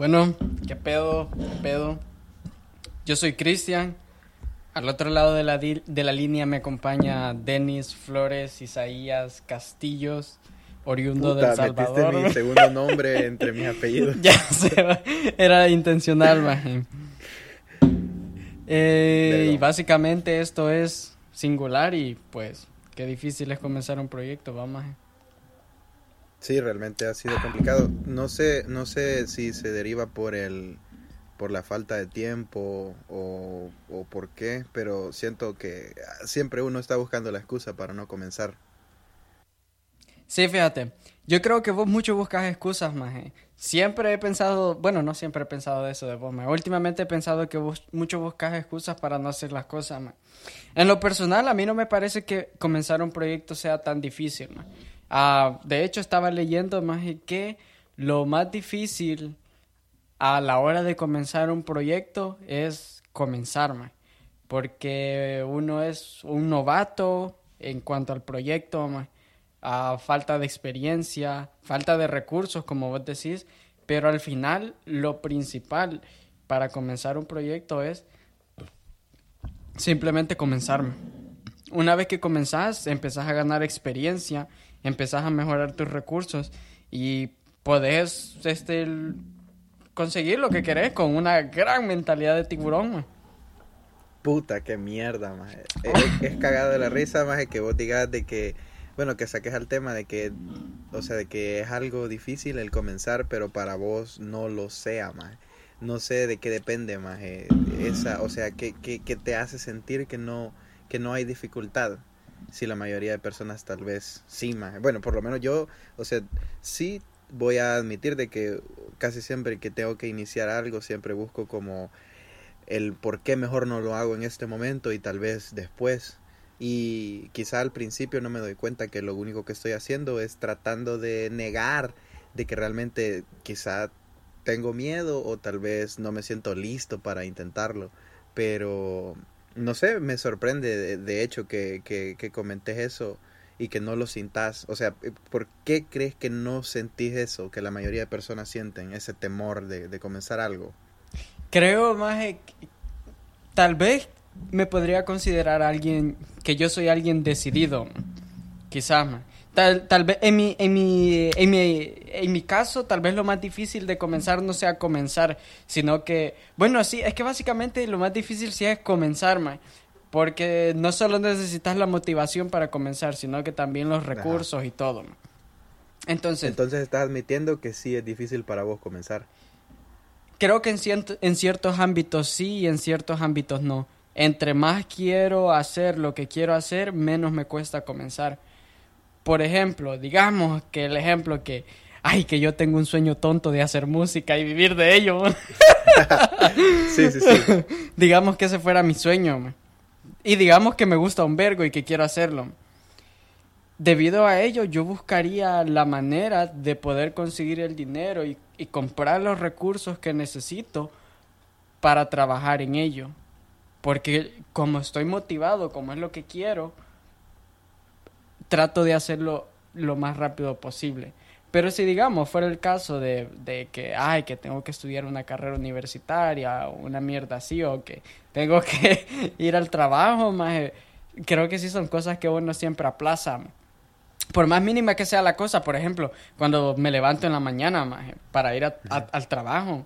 Bueno, ¿qué pedo? ¿Qué pedo? Yo soy Cristian. Al otro lado de la, de la línea me acompaña Denis Flores, Isaías Castillos, oriundo del Salvador. mi segundo nombre entre mis apellidos. ya sé, era intencional, maje. Eh, y básicamente esto es singular y pues qué difícil es comenzar un proyecto, vamos. Sí, realmente ha sido complicado. No sé, no sé si se deriva por el por la falta de tiempo o, o por qué, pero siento que siempre uno está buscando la excusa para no comenzar. Sí, fíjate, yo creo que vos mucho buscas excusas, más. Siempre he pensado, bueno, no siempre he pensado de eso de vos, Últimamente he pensado que vos mucho buscas excusas para no hacer las cosas, más. En lo personal, a mí no me parece que comenzar un proyecto sea tan difícil, más. Ah, de hecho, estaba leyendo más que lo más difícil a la hora de comenzar un proyecto es comenzar, porque uno es un novato en cuanto al proyecto, a falta de experiencia, falta de recursos, como vos decís, pero al final lo principal para comenzar un proyecto es simplemente comenzar. Una vez que comenzás, empezás a ganar experiencia, empezás a mejorar tus recursos y podés este, conseguir lo que querés con una gran mentalidad de tiburón. Puta, qué mierda, más. Es, cagado de la risa, más que vos digas de que, bueno, que saques al tema de que, o sea, de que es algo difícil el comenzar, pero para vos no lo sea, más. No sé de qué depende, más. Esa, o sea, que, que, que te hace sentir que no, que no hay dificultad si la mayoría de personas tal vez sí, más. Bueno, por lo menos yo, o sea, sí voy a admitir de que casi siempre que tengo que iniciar algo, siempre busco como el por qué mejor no lo hago en este momento y tal vez después. Y quizá al principio no me doy cuenta que lo único que estoy haciendo es tratando de negar de que realmente quizá tengo miedo o tal vez no me siento listo para intentarlo. Pero no sé, me sorprende de, hecho que, que, comentes eso y que no lo sintas. O sea, ¿por qué crees que no sentís eso que la mayoría de personas sienten, ese temor de, comenzar algo? Creo más, tal vez me podría considerar alguien, que yo soy alguien decidido, quizás más. Tal, tal vez en mi, en, mi, en, mi, en mi caso, tal vez lo más difícil de comenzar no sea comenzar, sino que, bueno, sí, es que básicamente lo más difícil sí es comenzar, man, porque no solo necesitas la motivación para comenzar, sino que también los recursos y todo. Entonces, Entonces estás admitiendo que sí es difícil para vos comenzar. Creo que en, en ciertos ámbitos sí y en ciertos ámbitos no. Entre más quiero hacer lo que quiero hacer, menos me cuesta comenzar por ejemplo, digamos que el ejemplo que, ay, que yo tengo un sueño tonto de hacer música y vivir de ello. sí, sí, sí. digamos que ese fuera mi sueño. Y digamos que me gusta un vergo y que quiero hacerlo. Debido a ello, yo buscaría la manera de poder conseguir el dinero y, y comprar los recursos que necesito para trabajar en ello. Porque como estoy motivado, como es lo que quiero, trato de hacerlo lo más rápido posible. Pero si digamos fuera el caso de, de, que, ay, que tengo que estudiar una carrera universitaria o una mierda así, o que tengo que ir al trabajo, más, creo que sí son cosas que uno siempre aplaza. Por más mínima que sea la cosa, por ejemplo, cuando me levanto en la mañana para ir al trabajo,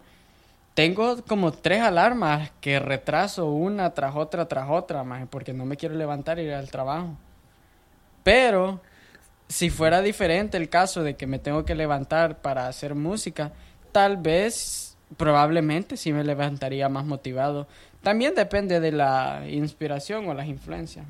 tengo como tres alarmas que retraso una tras otra tras otra, porque no me quiero levantar e ir al trabajo. Pero si fuera diferente el caso de que me tengo que levantar para hacer música, tal vez, probablemente sí me levantaría más motivado. También depende de la inspiración o las influencias.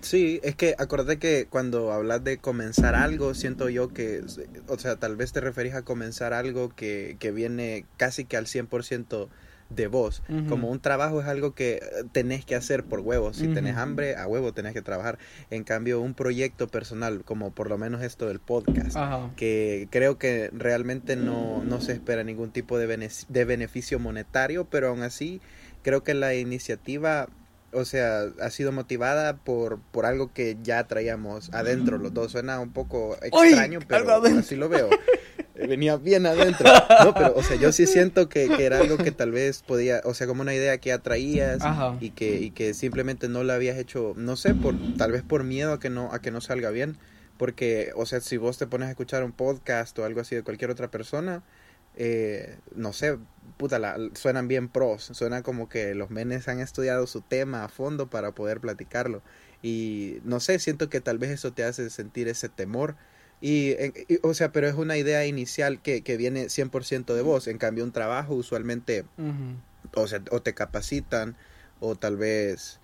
Sí, es que acordé que cuando hablas de comenzar algo, siento yo que, o sea, tal vez te referís a comenzar algo que, que viene casi que al 100% de vos. Ujú. Como un trabajo es algo que eh, tenés que hacer por huevo. Si tenés hambre, a huevo tenés que trabajar. En cambio, un proyecto personal, como por lo menos esto del podcast, Ajá. que creo que realmente no, no se espera ningún tipo de, bene- de beneficio monetario, pero aún así creo que la iniciativa, o sea, ha sido motivada por, por algo que ya traíamos adentro los dos. Suena un poco extraño, pero así lo veo. Venía bien adentro. No, pero, o sea, yo sí siento que, que era algo que tal vez podía, o sea, como una idea que ya traías Ajá. y que, y que simplemente no la habías hecho, no sé, por, tal vez por miedo a que no, a que no salga bien. Porque, o sea, si vos te pones a escuchar un podcast o algo así de cualquier otra persona, eh, no sé, puta, la- suenan bien pros, suena como que los menes han estudiado su tema a fondo para poder platicarlo. Y no sé, siento que tal vez eso te hace sentir ese temor. Y, en- y, o sea, pero es una idea inicial que, que viene 100% de vos. En cambio, un trabajo usualmente o sea, o te capacitan, o tal vez,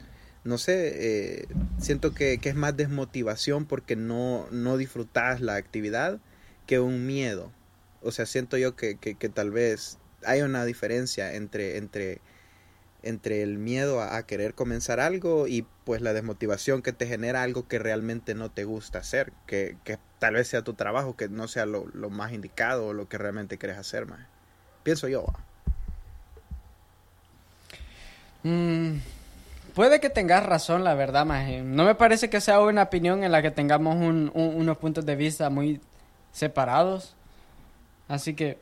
no sé, eh, siento que, que es más desmotivación porque no, no disfrutas la actividad que un miedo. O sea, siento yo que, que, que tal vez hay una diferencia entre, entre, entre el miedo a, querer comenzar algo y pues la desmotivación que te genera algo que realmente no te gusta hacer, que, que tal vez sea tu trabajo, que no sea lo, lo más indicado o lo que realmente quieres hacer más. Pienso yo. Mm, puede que tengas razón, la verdad, maje. No me parece que sea una opinión en la que tengamos un- un- unos puntos de vista muy separados. Así que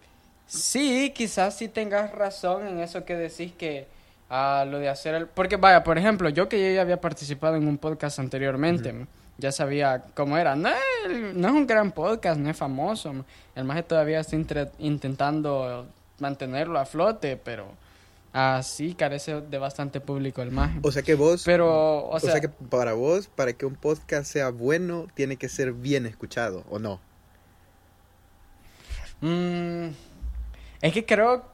sí, quizás sí tengas razón en eso que decís que a lo de hacer el... Porque vaya, por ejemplo, yo que yo ya había participado en un podcast anteriormente, ya sabía cómo era. No, es- no es un gran podcast, no es famoso. El maje todavía está intentando mantenerlo a flote, pero así carece de bastante público el maje. O sea que vos Pero, o sea, que para vos, para que un podcast sea bueno, tiene que ser bien escuchado, ¿o no? mm, es que creo,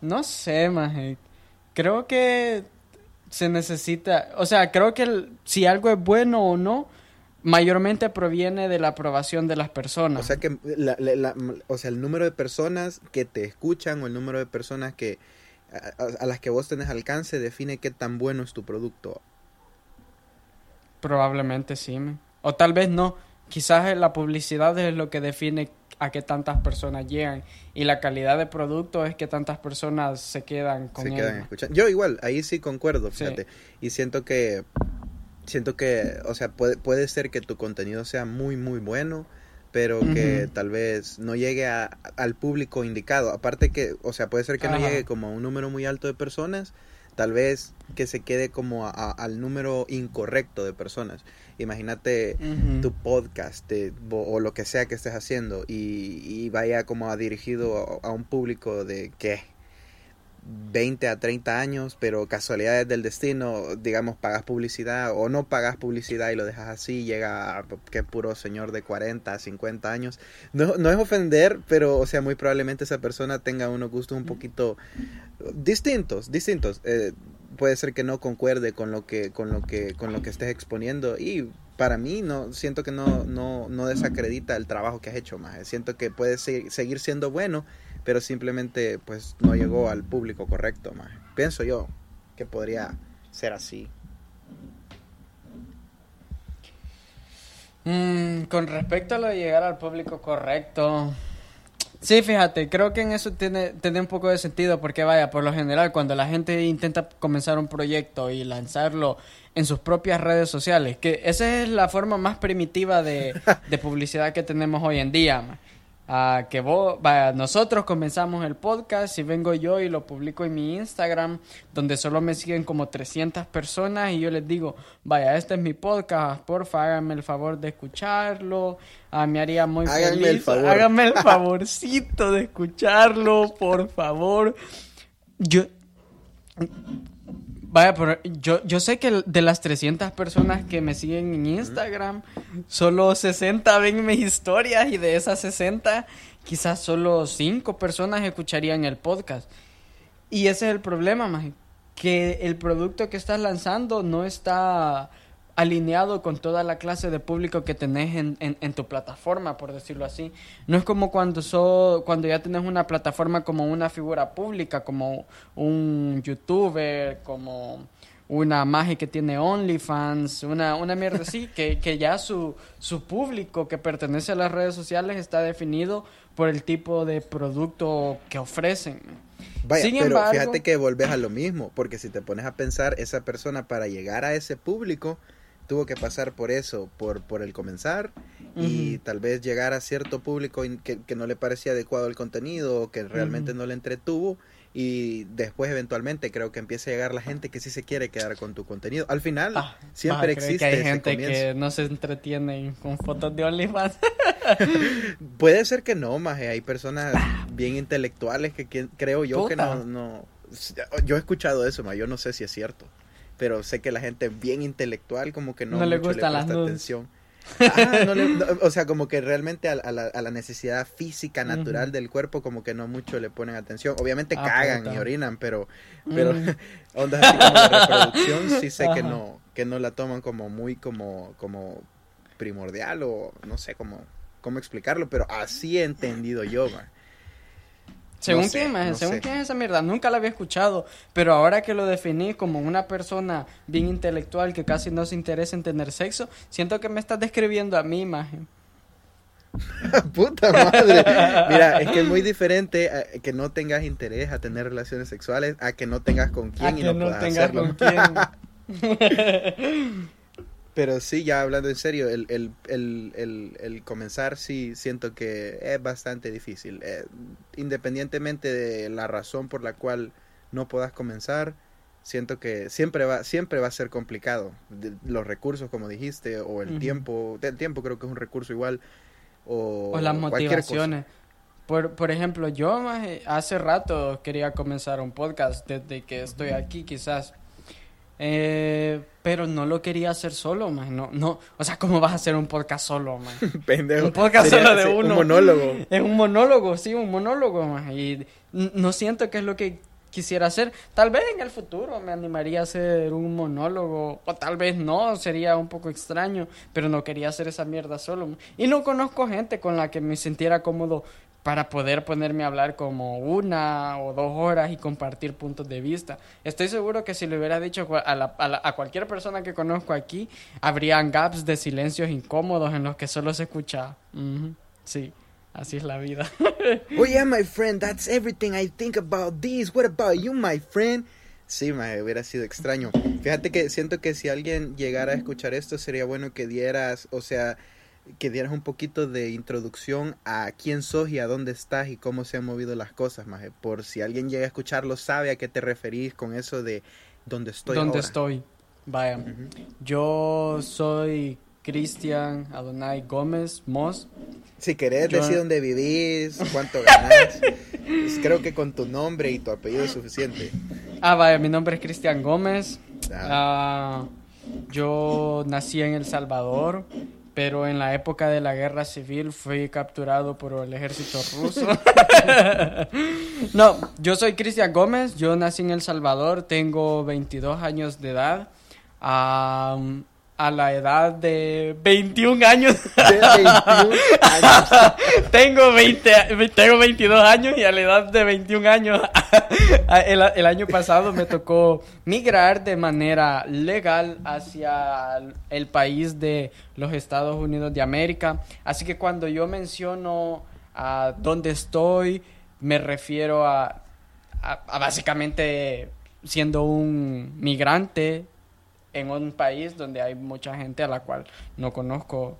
no sé, maje, creo que se necesita, o sea, creo que el- si algo es bueno o no, mayormente proviene de la aprobación de las personas. O sea que la- la- la- o sea, el número de personas que te escuchan o el número de personas que a, a- a las que vos tenés alcance define qué tan bueno es tu producto. Probablemente sí, o tal vez no. Quizás la publicidad es lo que define a qué tantas personas llegan y la calidad de producto es que tantas personas se quedan con se él. quedan escuchando. Yo igual, ahí sí concuerdo, Sí. fíjate. Y siento que siento que, o sea, puede, puede ser que tu contenido sea muy muy bueno, pero que tal vez no llegue a- al público indicado. Aparte que, o sea, puede ser que no llegue como a un número muy alto de personas, tal vez que se quede como a- a- al número incorrecto de personas. Imagínate tu podcast de- o, o lo que sea que estés haciendo y, y vaya como a dirigido a, a un público de ¿qué? 20 a 30 años, pero casualidades del destino, digamos, pagas publicidad o no pagas publicidad y lo dejas así, llega a que puro señor de 40, 50 años. No, no es ofender, pero, o sea, muy probablemente esa persona tenga unos gustos un poquito distintos, distintos. Eh, puede ser que no concuerde con lo que, con lo que, con lo que estés exponiendo y para mí no siento que no, no, no desacredita el trabajo que has hecho más. Siento que puede se- seguir siendo bueno, pero simplemente pues no llegó al público correcto más. Pienso yo que podría ser así. Mm, con respecto a lo de llegar al público correcto. Sí, fíjate, creo que en eso tiene, tiene un poco de sentido porque vaya, por lo general cuando la gente intenta comenzar un proyecto y lanzarlo en sus propias redes sociales, que esa es la forma más primitiva de, publicidad que tenemos hoy en día. ma. Que vos, vaya, nosotros comenzamos el podcast y vengo yo y lo publico en mi Instagram, donde solo me siguen como 300 personas y yo les digo, vaya, este es mi podcast, porfa, háganme el favor de escucharlo, ah, me haría muy Háganme feliz, el favor. háganme el favorcito de escucharlo, por favor. Yo, Vaya, pero yo, yo sé que de las 300 personas que me siguen en Instagram, solo 60 ven mis historias y de esas 60, quizás solo 5 personas escucharían el podcast. Y ese es el problema, maje, que el producto que estás lanzando no está alineado con toda la clase de público que tenés en, en, tu plataforma, por decirlo así. No es como cuando, so, cuando ya tenés una plataforma como una figura pública, como un youtuber, como una magia que tiene OnlyFans, una, una mierda así, que, que ya su, su público que pertenece a las redes sociales está definido por el tipo de producto que ofrecen. Vaya, pero fíjate que volvés a lo mismo, porque si te pones a pensar, esa persona para llegar a ese público tuvo que pasar por eso, por, por el comenzar y tal vez llegar a cierto público que, que, no le parecía adecuado el contenido o que realmente no le entretuvo y después eventualmente creo que empieza a llegar la gente que sí se quiere quedar con tu contenido. Al final ah, siempre existe. Que hay gente que no se entretiene con fotos de OnlyFans. Puede ser que no, más hay personas bien intelectuales que, creo yo que no, no, yo he escuchado eso, más yo no sé si es cierto, pero sé que la gente bien intelectual como que no, le gusta la atención. O sea, como que realmente a, la, necesidad física natural del cuerpo como que no mucho le ponen atención. Obviamente ah, cagan y orinan, pero, pero ondas así como de reproducción sí sé que no, que no la toman como muy como, como primordial o no sé cómo, cómo explicarlo, pero así he entendido yo, man. Según quién, según quién es esa mierda, nunca la había escuchado, pero ahora que lo definí como una persona bien intelectual que casi no se interesa en tener sexo, siento que me estás describiendo a mi imagen. Puta madre. Mira, es que es muy diferente que no tengas interés a tener relaciones sexuales a que no tengas con quién y no, no con quién. Pero sí, ya hablando en serio, el, el, el, el, comenzar sí siento que es bastante difícil. Eh, independientemente de la razón por la cual no puedas comenzar, siento que siempre va, siempre va a ser complicado. los recursos, como dijiste, o el tiempo, el tiempo creo que es un recurso igual. O, o las motivaciones. Por, por ejemplo, yo hace rato quería comenzar un podcast desde que estoy aquí, quizás eh, pero no lo quería hacer solo, man. No, no, o sea, ¿cómo vas a hacer un podcast solo, man? Pendejo. Un podcast solo de uno. Un monólogo. Es un monólogo, sí, un monólogo, man. Y no siento que es lo que quisiera hacer. Tal vez en el futuro me animaría a hacer un monólogo, o tal vez no, sería un poco extraño, pero no quería hacer esa mierda solo. Y no conozco gente con la que me sintiera cómodo para poder ponerme a hablar como una o dos horas y compartir puntos de vista. Estoy seguro que si le hubiera dicho a, a, cualquier persona que conozco aquí, habrían gaps de silencios incómodos en los que solo se escucha. Sí, así es la vida. oh my friend, that's everything I think about this. What about you, my friend? Sí, me hubiera sido extraño. Fíjate que siento que si alguien llegara a escuchar esto, sería bueno que dieras, o sea, que dieras un poquito de introducción a quién sos y a dónde estás y cómo se han movido las cosas, Maje. Por si alguien llega a escucharlo, sabe a qué te referís con eso de dónde estoy. ¿Dónde estoy? Vaya. Yo soy Cristian Adonai Gómez Moss. Si querés decir dónde vivís, cuánto ganás, pues creo que con tu nombre y tu apellido es suficiente. Ah, vaya, mi nombre es Cristian Gómez. Ah, yo nací en El Salvador pero en la época de la guerra civil fui capturado por el ejército ruso. no, yo soy Cristian Gómez, yo nací en El Salvador, tengo 22 años de edad a la edad de 21 años. De 21 años. tengo, 20, tengo 22 años y a la edad de 21 años, el, el, año pasado me tocó migrar de manera legal hacia el país de los Estados Unidos de América. Así que cuando yo menciono a dónde estoy, me refiero a, a básicamente siendo un migrante en un país donde hay mucha gente a la cual no conozco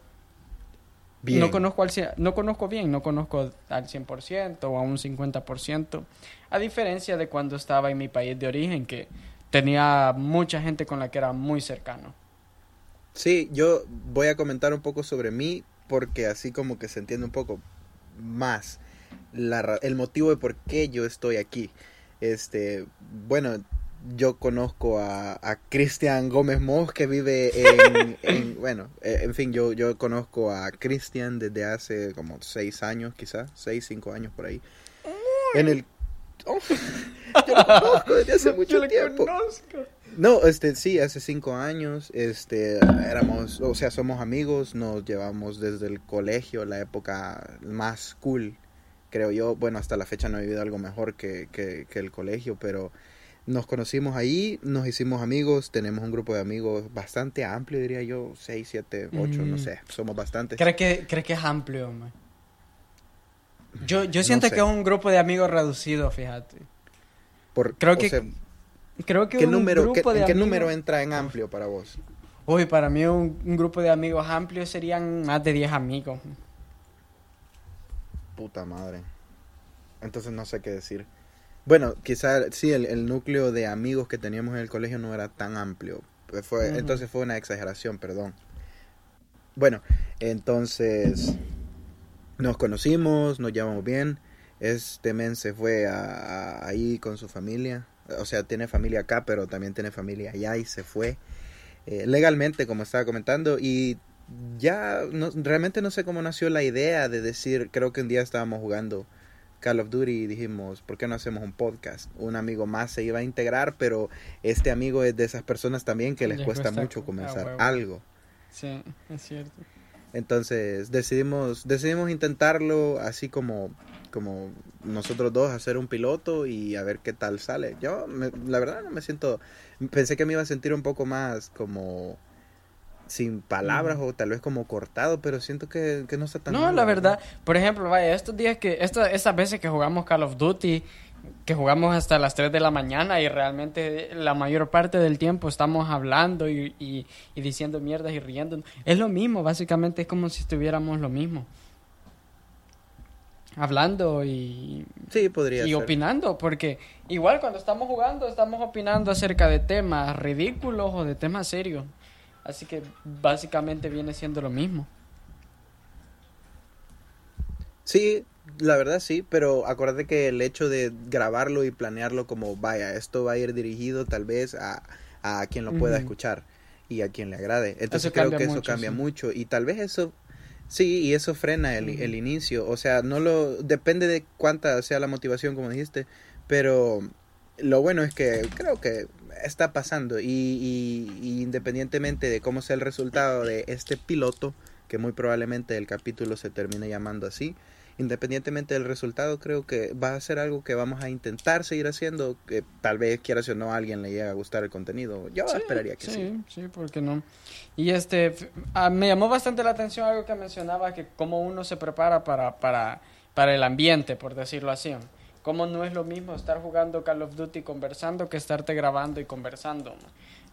bien. No conozco, al, no conozco bien, no conozco al 100% o a un 50%, a diferencia de cuando estaba en mi país de origen, que tenía mucha gente con la que era muy cercano. Sí, yo voy a comentar un poco sobre mí, porque así como que se entiende un poco más la, el motivo de por qué yo estoy aquí. Este, bueno, yo conozco a, a Cristian Gómez Moss que vive en, bueno, eh, en fin, yo, yo conozco a Cristian desde hace como seis años quizás, seis, cinco años por ahí. En el, Oh, yo lo conozco desde hace mucho Yo tiempo. conozco. No, este, sí, hace cinco años, este, éramos, o sea, somos amigos, nos llevamos desde el colegio, la época más cool, creo yo. Bueno, hasta la fecha no he vivido algo mejor que, que, que el colegio, pero nos conocimos ahí, nos hicimos amigos, tenemos un grupo de amigos bastante amplio, diría yo, seis, siete, ocho, no Mm. sé, somos bastantes. ¿Crees que, ¿Crees que es amplio, man? Yo, yo No siento sé. que es un grupo de amigos reducido, fíjate. Por- creo que sea, Creo que ¿qué un número, qué- grupo de ¿en qué amigos- número entra en amplio para vos? Uy, para mí un, un grupo de amigos amplio serían más de 10 amigos. Puta madre. Entonces no sé qué decir. Bueno, quizá sí, el, el núcleo de amigos que teníamos en el colegio no era tan amplio. Pues. Entonces fue una exageración, perdón. Bueno, entonces nos conocimos, nos llevamos bien. Este men se fue a- a- ahí con su familia. O sea, tiene familia acá, pero también tiene familia allá y se fue eh, legalmente, como estaba comentando. Y ya no, realmente no sé cómo nació la idea de decir, creo que un día estábamos jugando Call of Duty y dijimos, ¿por qué no hacemos un podcast? Un amigo más se iba a integrar, pero este amigo es de esas personas también que les, Les cuesta, cuesta mucho comenzar ah, huevo. algo. Sí, es cierto. Entonces decidimos, decidimos intentarlo así como, como nosotros dos hacer un piloto y a ver qué tal sale. Yo, me- la verdad, no me siento, pensé que me iba a sentir un poco más como sin palabras o tal vez como cortado, pero siento que, que no está tan No, mal, la verdad, por ejemplo, vaya, estos días que, esta, estas veces que jugamos Call of Duty, que jugamos hasta las 3 de la mañana y realmente la mayor parte del tiempo estamos hablando y, y, y diciendo mierdas y riendo. Es lo mismo, básicamente es como si estuviéramos lo mismo. Hablando y, Sí, podría y ser. opinando, porque igual cuando estamos jugando estamos opinando acerca de temas ridículos o de temas serios. Así que básicamente viene siendo lo mismo. Sí, la verdad sí, pero acuérdate que el hecho de grabarlo y planearlo como, vaya, esto va a ir dirigido tal vez a, a quien lo pueda escuchar y a quien le agrade. Entonces Eso creo que eso cambia sí. mucho y tal vez eso, sí, y eso frena el, el inicio. O sea, no lo, depende de cuánta sea la motivación, como dijiste, pero lo bueno es que creo que está pasando y, y- y independientemente de cómo sea el resultado de este piloto, que muy probablemente el capítulo se termine llamando así, independientemente del resultado, creo que va a ser algo que vamos a intentar seguir haciendo, que tal vez quiera o no a alguien le llegue a gustar el contenido. Yo Sí, esperaría que sí. sí. Sí, ¿por qué no? Y este, ah, me llamó bastante la atención algo que mencionaba, que cómo uno se prepara para, para, para el ambiente, por decirlo así. Cómo no es lo mismo estar jugando Call of Duty conversando que estarte grabando y conversando.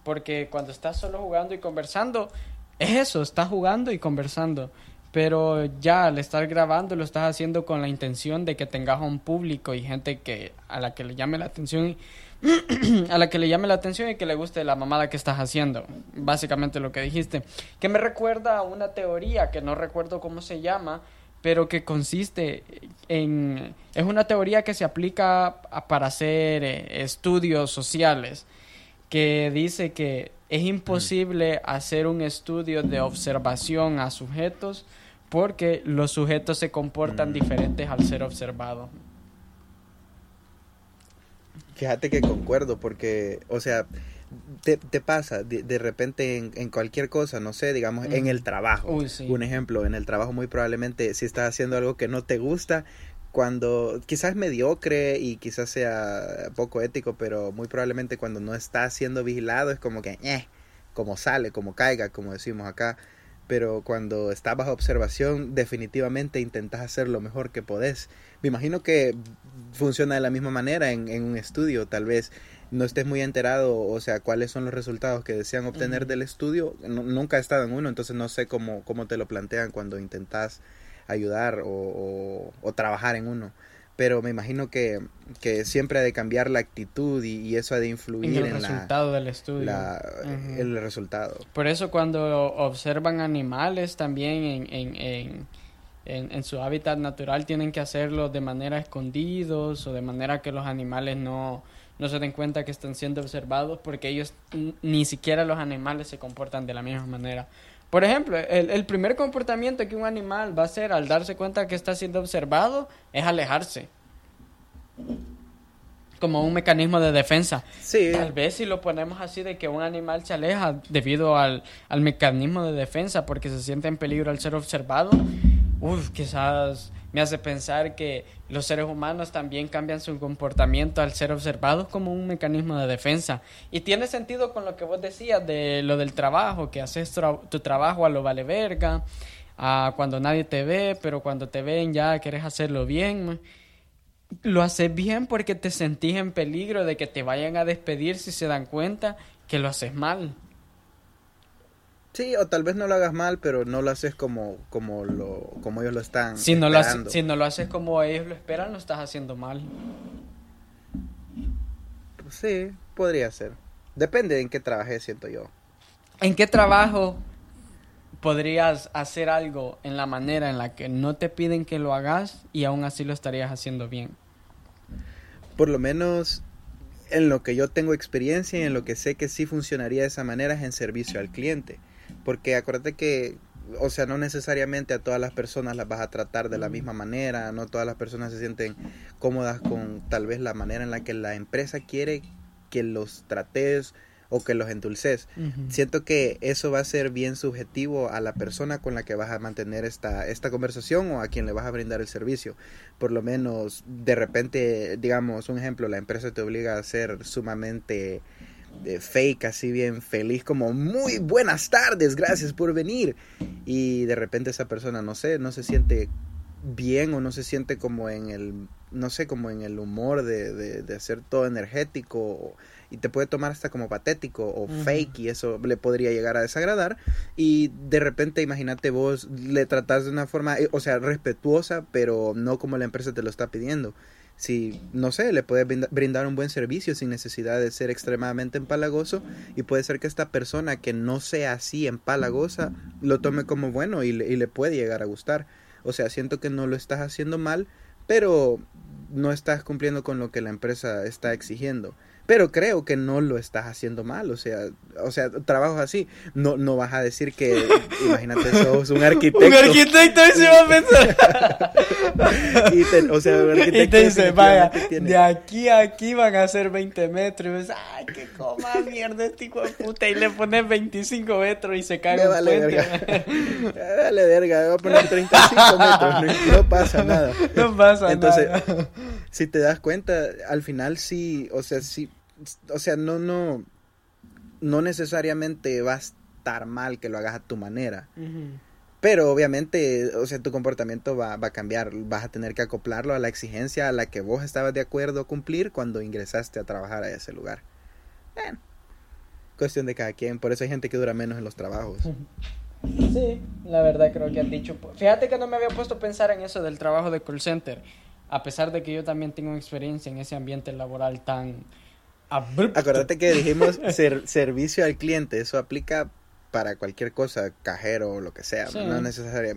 Porque cuando estás solo jugando y conversando, es eso, estás jugando y conversando. Pero ya al estar grabando lo estás haciendo con la intención de que tengas un público y gente que a la que le llame la atención a la que le llame la atención y que le guste la mamada que estás haciendo. Básicamente lo que dijiste. Que me recuerda a una teoría que no recuerdo cómo se llama, pero que consiste en... Es una teoría que se aplica a- para hacer eh, estudios sociales, que dice que es imposible hacer un estudio de observación a sujetos porque los sujetos se comportan Mm. diferentes al ser observados. Fíjate que concuerdo porque, o sea, te, te pasa de, de repente en, en cualquier cosa, no sé, digamos, en el trabajo. Uy, sí. Un ejemplo, en el trabajo muy probablemente si estás haciendo algo que no te gusta, cuando quizás es mediocre y quizás sea poco ético, pero muy probablemente cuando no está siendo vigilado es como que, eh, como sale, como caiga, como decimos acá. Pero cuando estás bajo observación, definitivamente intentas hacer lo mejor que podés. Me imagino que funciona de la misma manera en, en un estudio, tal vez no estés muy enterado, o sea, cuáles son los resultados que desean obtener del estudio. No- nunca he estado en uno, entonces no sé cómo, cómo te lo plantean cuando intentas ayudar o, o- o trabajar en uno. Pero me imagino que, que siempre ha de cambiar la actitud y, y eso ha de en influir el en, la, resultado del estudio. la- el resultado. Por eso cuando observan animales también en, en, en, en- en su hábitat natural tienen que hacerlo de manera escondidos o de manera que los animales no, no se den cuenta que están siendo observados porque ellos ni siquiera los animales se comportan de la misma manera. Por ejemplo, el, el primer comportamiento que un animal va a hacer al darse cuenta que está siendo observado es alejarse. como un mecanismo de defensa. Sí. Tal vez si lo ponemos así de que un animal se aleja debido al, al mecanismo de defensa porque se siente en peligro al ser observado, uff, quizás me hace pensar que los seres humanos también cambian su comportamiento al ser observados como un mecanismo de defensa. Y tiene sentido con lo que vos decías de lo del trabajo, que haces tu trabajo a lo vale verga, a cuando nadie te ve, pero cuando te ven ya querés hacerlo bien. Lo haces bien porque te sentís en peligro de que te vayan a despedir si se dan cuenta que lo haces mal. Sí, o tal vez no lo hagas mal, pero no lo haces como, como, lo, como ellos lo están si no lo, haces, si no lo haces como ellos lo esperan, lo estás haciendo mal. Sí, podría ser. Depende de en qué trabajes, siento yo. ¿En qué trabajo podrías hacer algo en la manera en la que no te piden que lo hagas y aún así lo estarías haciendo bien? Por lo menos en lo que yo tengo experiencia y en lo que sé que sí funcionaría de esa manera es en servicio al cliente porque acuérdate que, o sea, no necesariamente a todas las personas las vas a tratar de la misma manera, no todas las personas se sienten cómodas con tal vez la manera en la que la empresa quiere que los trates o que los endulces. Siento que eso va a ser bien subjetivo a la persona con la que vas a mantener esta, esta conversación o a quien le vas a brindar el servicio. Por lo menos, de repente, digamos, un ejemplo, la empresa te obliga a ser sumamente de fake, así bien feliz, como muy buenas tardes, gracias por venir. Y de repente esa persona, no sé, no se siente bien o no se siente como en el, no sé, como en el humor de, de, hacer todo energético y te puede tomar hasta como patético o fake y eso le podría llegar a desagradar. Y de repente, imagínate vos le tratás de una forma, eh, o sea, respetuosa, pero no como la empresa te lo está pidiendo si, no sé, le puede brindar un buen servicio sin necesidad de ser extremadamente empalagoso y puede ser que esta persona que no sea así empalagosa lo tome como bueno y le, y le puede llegar a gustar. O sea, siento que no lo estás haciendo mal, pero no estás cumpliendo con lo que la empresa está exigiendo pero creo que no lo estás haciendo mal, o sea, o sea, trabajos así, no, no vas a decir que, imagínate, sos un arquitecto. un arquitecto y se va a pensar. y te, o sea, un arquitecto y te dice, vaya, de aquí a aquí van a ser 20 metros, y ves, ay, qué coma mierda este hijo de puta, y le pones 25 metros y se cae un vale Verga. Dale verga, voy a poner 35 metros, no, pasa nada. No pasa Entonces, nada. Entonces, si te das cuenta, al final sí, o sea, sí o sea, no, no, no necesariamente va a estar mal que lo hagas a tu manera. Pero obviamente, o sea, tu comportamiento va, va, a cambiar. Vas a tener que acoplarlo a la exigencia a la que vos estabas de acuerdo cumplir cuando ingresaste a trabajar a ese lugar. cuestión de cada quien. Por eso hay gente que dura menos en los trabajos. Sí, la verdad creo que han dicho. Fíjate que no me había puesto a pensar en eso del trabajo de call center. A pesar de que yo también tengo experiencia en ese ambiente laboral tan Acuérdate que dijimos servicio al cliente, eso aplica para cualquier cosa, cajero o lo que sea, no,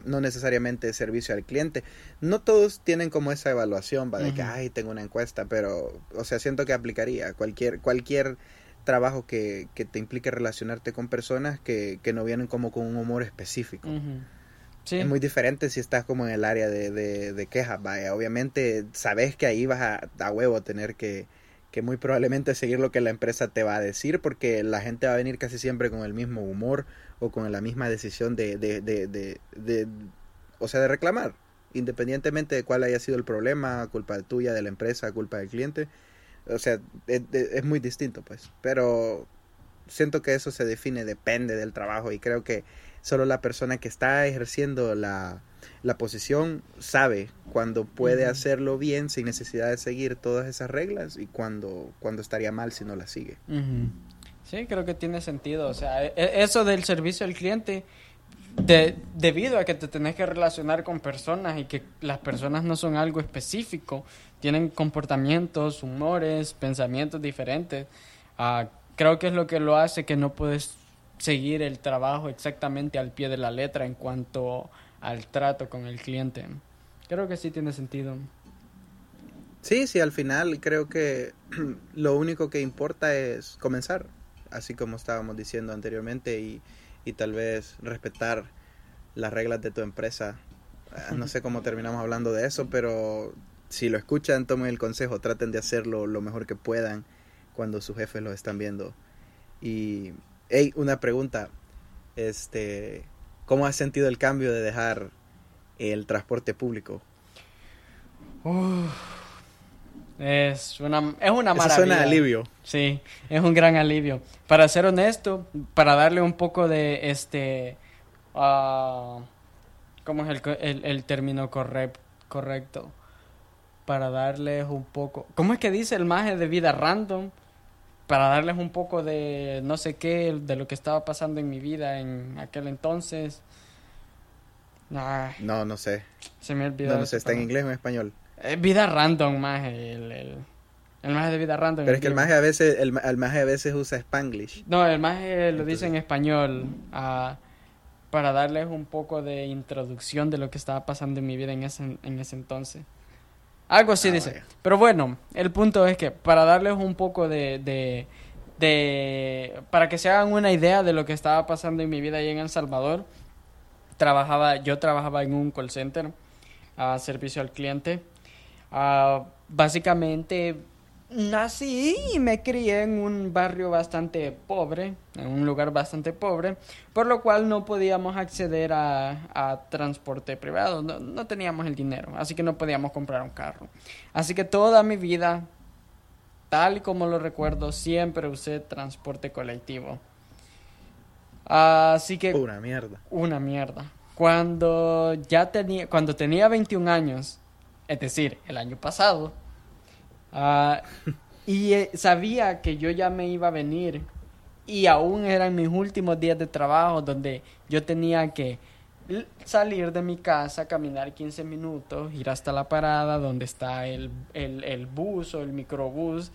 no necesariamente servicio al cliente. No todos tienen como esa evaluación, va de que, ay, tengo una encuesta, pero, o sea, siento que aplicaría cualquier, cualquier trabajo que, que te implique relacionarte con personas que, que no vienen como con un humor específico. Es muy diferente si estás como en el área de, de, de quejas, vaya, obviamente sabes que ahí vas a, a huevo tener que que muy probablemente seguir lo que la empresa te va a decir porque la gente va a venir casi siempre con el mismo humor o con la misma decisión de, de, de, de, o sea, de reclamar, independientemente de cuál haya sido el problema, culpa tuya, de la empresa, culpa del cliente. O sea, es, es muy distinto, pues. Pero siento que eso se define, depende del trabajo y creo que solo la persona que está ejerciendo la, la posición sabe cuando puede hacerlo bien sin necesidad de seguir todas esas reglas y cuando, cuando estaría mal si no las sigue. Sí, creo que tiene sentido. O sea, e, e, eso del servicio al cliente, de, debido a que te tenés que relacionar con personas y que las personas no son algo específico, tienen comportamientos, humores, pensamientos diferentes, uh, creo que es lo que lo hace que no puedes seguir el trabajo exactamente al pie de la letra en cuanto al trato con el cliente. Creo que sí tiene sentido. Sí, sí, al final creo que lo único que importa es comenzar, así como estábamos diciendo anteriormente, y, y tal vez respetar las reglas de tu empresa. Ah, no sé cómo terminamos hablando de eso, pero si lo escuchan, tomen el consejo, traten de hacerlo lo mejor que puedan cuando sus jefes lo están viendo. Y, hey, una pregunta, este, ¿cómo has sentido el cambio de dejar el transporte público? es una, es una Eso maravilla. suena a alivio. Sí, es un gran alivio. Para ser honesto, para darle un poco de este... ah, ¿Cómo es el, el, el término correct- correcto? Para darles un poco... ¿Cómo es que dice el maje de vida random? Para darles un poco de no sé qué, de lo que estaba pasando en mi vida en aquel entonces. No, no sé. se me olvidó. No, sé, ¿está en inglés o en español? Eh, vida random, maje. El, el, el maje de vida random. Pero es que el maje a veces, el, el maje a veces usa Spanglish. No, el maje lo dice en español ah, para darles un poco de introducción de lo que estaba pasando en mi vida en ese, en ese entonces. Algo así Ah, dice. vaya. Pero bueno, el punto es que para darles un poco de, de, de... Para que se hagan una idea de lo que estaba pasando en mi vida ahí en El Salvador, trabajaba, yo trabajaba en un call center a servicio al cliente. Ah, básicamente nací y me crié en un barrio bastante pobre, en un lugar bastante pobre, por lo cual no podíamos acceder a, a transporte privado, no, no teníamos el dinero, así que no podíamos comprar un carro. Así que toda mi vida, tal y como lo recuerdo, siempre usé transporte colectivo. Así que Pura mierda. una mierda. Cuando ya tenía, cuando tenía 21 años, es decir, el año pasado, ah, y eh, sabía que yo ya me iba a venir y aún eran mis últimos días de trabajo donde yo tenía que salir de mi casa, caminar 15 minutos, ir hasta la parada donde está el, el, el bus o el microbús,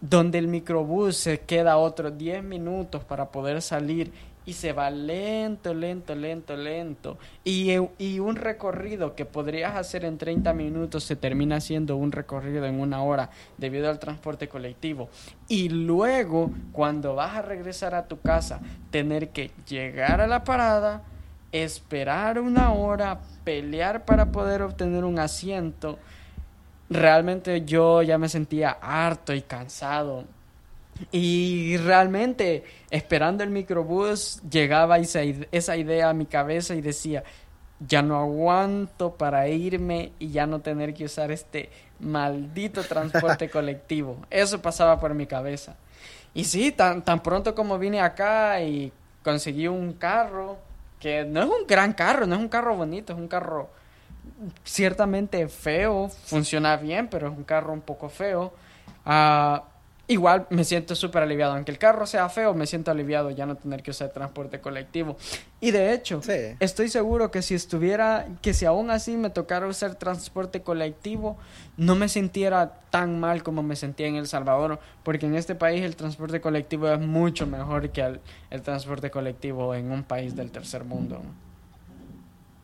donde el microbús se queda otros 10 minutos para poder salir y se va lento, lento, lento, lento. Y, y un recorrido que podrías hacer en 30 minutos se termina siendo un recorrido en una hora debido al transporte colectivo. Y luego, cuando vas a regresar a tu casa, tener que llegar a la parada, esperar una hora, pelear para poder obtener un asiento. Realmente yo ya me sentía harto y cansado. Y realmente, esperando el microbús, llegaba esa, esa idea a mi cabeza y decía, ya no aguanto para irme y ya no tener que usar este maldito transporte colectivo. Eso pasaba por mi cabeza. Y sí, tan, tan pronto como vine acá y conseguí un carro, que no es un gran carro, no es un carro bonito, es un carro ciertamente feo, funciona bien, pero es un carro un poco feo. Ah, igual me siento súper aliviado, aunque el carro sea feo, me siento aliviado ya no tener que usar transporte colectivo. Y de hecho, Sí. estoy seguro que si estuviera, que si aún así me tocara usar transporte colectivo, no me sintiera tan mal como me sentía en El Salvador, porque en este país el transporte colectivo es mucho mejor que el, el transporte colectivo en un país del tercer mundo.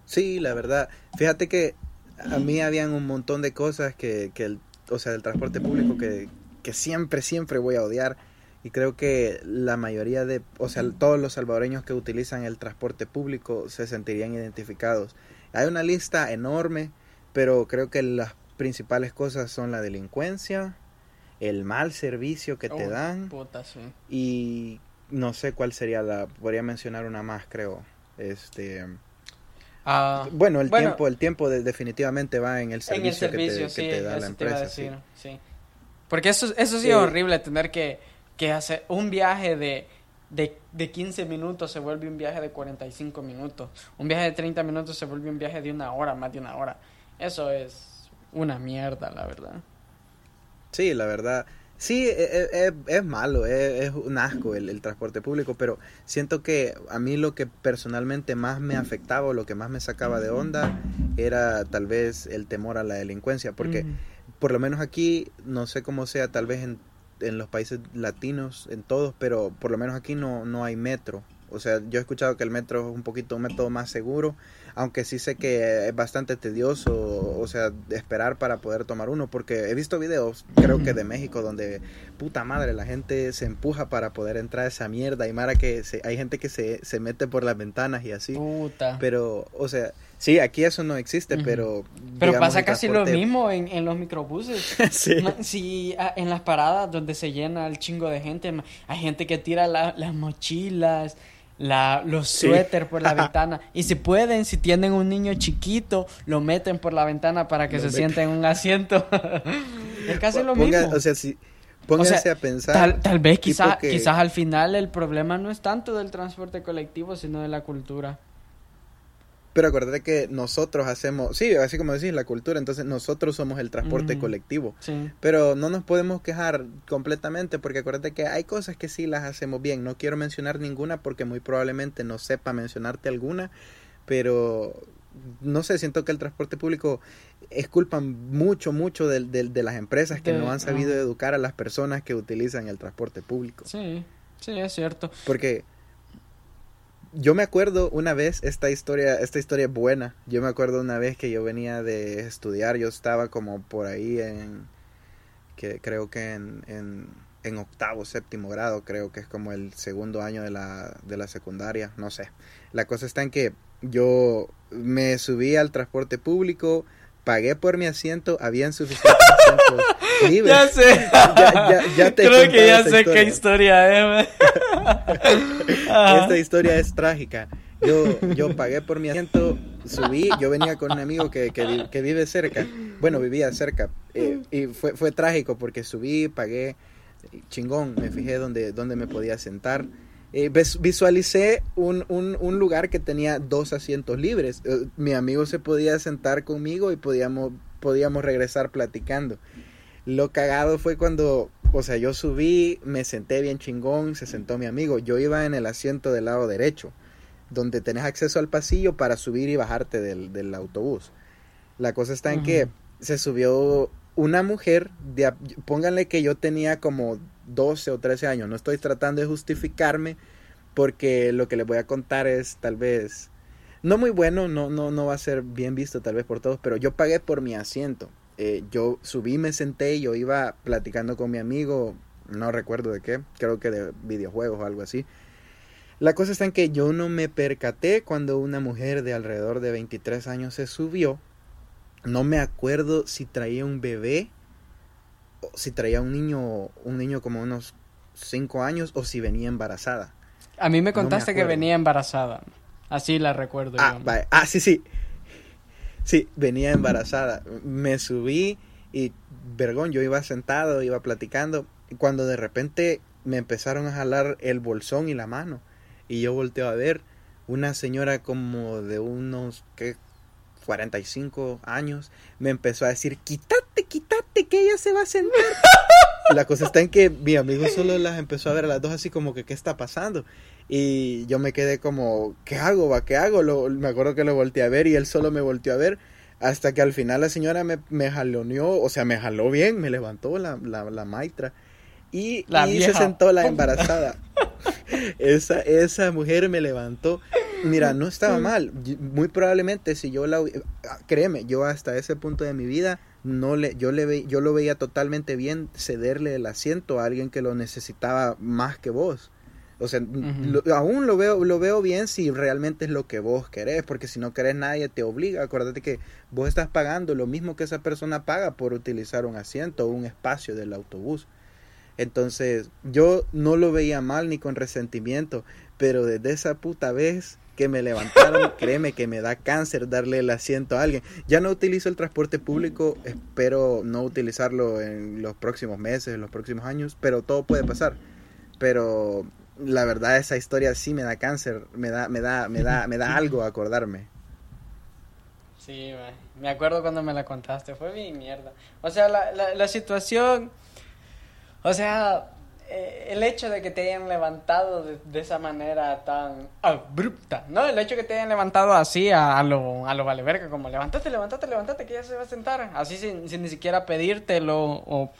Sí, la verdad. Fíjate que a mí habían un montón de cosas que, que el, o sea, del transporte público que, que siempre, siempre voy a odiar. Y creo que la mayoría de, o sea, todos los salvadoreños que utilizan el transporte público se sentirían identificados. Hay una lista enorme, pero creo que las principales cosas son la delincuencia, el mal servicio que te Oh, dan Puta, sí. y no sé cuál sería la, podría mencionar una más, creo. Este, Ah, bueno, el Bueno. tiempo, el tiempo de- definitivamente va en el en servicio, el servicio, que te, sí, que te da la empresa. sí. decir, sí. Porque eso, eso sí Sí. es horrible, tener que, que hacer un viaje de, de, de 15 minutos se vuelve un viaje de 45 minutos. Un viaje de 30 minutos se vuelve un viaje de una hora, más de una hora. Eso es una mierda, la verdad. Sí, la verdad. Sí, e- e- e- es, malo, es, es un asco el, el transporte público, pero siento que a mí lo que personalmente más me afectaba o lo que más me sacaba de onda era tal vez el temor a la delincuencia, porque Mm. Por lo menos aquí, no sé cómo sea, tal vez en, en los países latinos, en todos, pero por lo menos aquí no, no hay metro. O sea, yo he escuchado que el metro es un poquito un método más seguro, aunque sí sé que es bastante tedioso, o sea, esperar para poder tomar uno, porque he visto videos, creo que de México, donde puta madre, la gente se empuja para poder entrar a esa mierda, y mara que se, hay gente que se, se mete por las ventanas y así. Puta. Pero, o sea, Sí, aquí eso no existe, pero... Pero pasa casi lo mismo en, en los microbuses. sí. sí, en las paradas donde se llena el chingo de gente, hay gente que tira las mochilas, la, los suéter por la ventana. Y si pueden, si tienen un niño chiquito, lo meten por la ventana para que se sienta en un asiento. es casi lo mismo. O sea, si, pónganse a pensar. Tal, vez quizás quizás al final el problema no es tanto del transporte colectivo, sino de la cultura. Pero acuérdate que nosotros hacemos, sí, así como decís, la cultura, entonces nosotros somos el transporte colectivo. Pero no nos podemos quejar completamente porque acuérdate que hay cosas que sí las hacemos bien. No quiero mencionar ninguna porque muy probablemente no sepa mencionarte alguna, pero no sé, siento que el transporte público es culpa mucho, mucho de, de, las empresas que no han sabido educar a las personas que utilizan el transporte público. Sí, sí, es cierto. Porque yo me acuerdo una vez, esta historia, esta historia es buena. Yo me acuerdo una vez que yo venía de estudiar, yo estaba como por ahí en, que creo que en, en, en octavo, séptimo grado, creo que es como el segundo año de la, de la secundaria, no sé. La cosa está en que yo me subí al transporte público, pagué por mi asiento, habían suficientes asientos Ya sé. ya, ya, te Creo que ya sé qué historia es. Esta historia es trágica. Yo, yo pagué por mi asiento, subí, yo venía con un amigo que, que, vive cerca, bueno, vivía cerca, eh, y fue, fue trágico porque subí, pagué, chingón, me fijé dónde, dónde me podía sentar, eh, visualicé un, un, un, lugar que tenía dos asientos libres. Eh, mi amigo se podía sentar conmigo y podíamos, podíamos regresar platicando. Lo cagado fue cuando, o sea, yo subí, me senté bien chingón, se sentó mi amigo. Yo iba en el asiento del lado derecho, donde tenés acceso al pasillo para subir y bajarte del, del autobús. La cosa está en que se subió una mujer, de, pónganle que yo tenía como 12 o 13 años, no estoy tratando de justificarme porque lo que les voy a contar es tal vez no muy bueno, no, no, no va a ser bien visto tal vez por todos, pero yo pagué por mi asiento. Eh, yo subí, me senté, yo iba platicando con mi amigo, no recuerdo de qué, creo que de videojuegos o algo así. La cosa está en que yo no me percaté cuando una mujer de alrededor de 23 años se subió no me acuerdo si traía un bebé, o si traía un niño, un niño como unos 5 años, o si venía embarazada. A mí me contaste que venía embarazada. Así la recuerdo. Ah, ah, sí, sí. Sí, venía embarazada. Me subí y, vergón, yo iba sentado, iba platicando, y cuando de repente me empezaron a jalar el bolsón y la mano. Y yo volteo a ver una señora como de unos, ¿qué? 45 años, me empezó a decir, quítate, quítate, que ella se va a sentar. la cosa está en que mi amigo solo las empezó a ver a las dos así como que, ¿qué está pasando? Y yo me quedé como, ¿qué hago, va? ¿Qué hago? Lo, me acuerdo que lo volteé a ver y él solo me volteó a ver hasta que al final la señora me, me jaloneó, o sea, me jaló bien, me levantó la, la, la maitra y, y se sentó la embarazada. esa, esa mujer me levantó Mira, no estaba mal. Muy probablemente si yo la ah, créeme, yo hasta ese punto de mi vida no le yo le ve, yo lo veía totalmente bien cederle el asiento a alguien que lo necesitaba más que vos. O sea, aún lo veo lo veo bien si realmente es lo que vos querés, porque si no querés nadie te obliga. Acuérdate que vos estás pagando lo mismo que esa persona paga por utilizar un asiento o un espacio del autobús. Entonces, yo no lo veía mal ni con resentimiento, pero desde esa puta vez que me levantaron, créeme que me da cáncer darle el asiento a alguien. Ya no utilizo el transporte público, espero no utilizarlo en los próximos meses, en los próximos años, pero todo puede pasar. Pero la verdad esa historia sí me da cáncer, me da me da me da me da algo acordarme. Sí, me acuerdo cuando me la contaste, fue mi mierda. O sea, la, la, la situación o sea, eh, el hecho de que te hayan levantado de, esa manera tan abrupta, ¿no? El hecho de que te hayan levantado así a, lo, a lo vale verga, como levántate, levántate, levántate, que ya se va a sentar, así sin, sin ni siquiera pedírtelo o,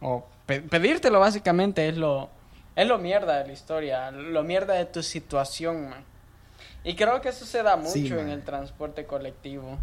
o pedírtelo básicamente es lo, es lo mierda de la historia, lo mierda de tu situación, man. Y creo que eso se da mucho en el transporte colectivo.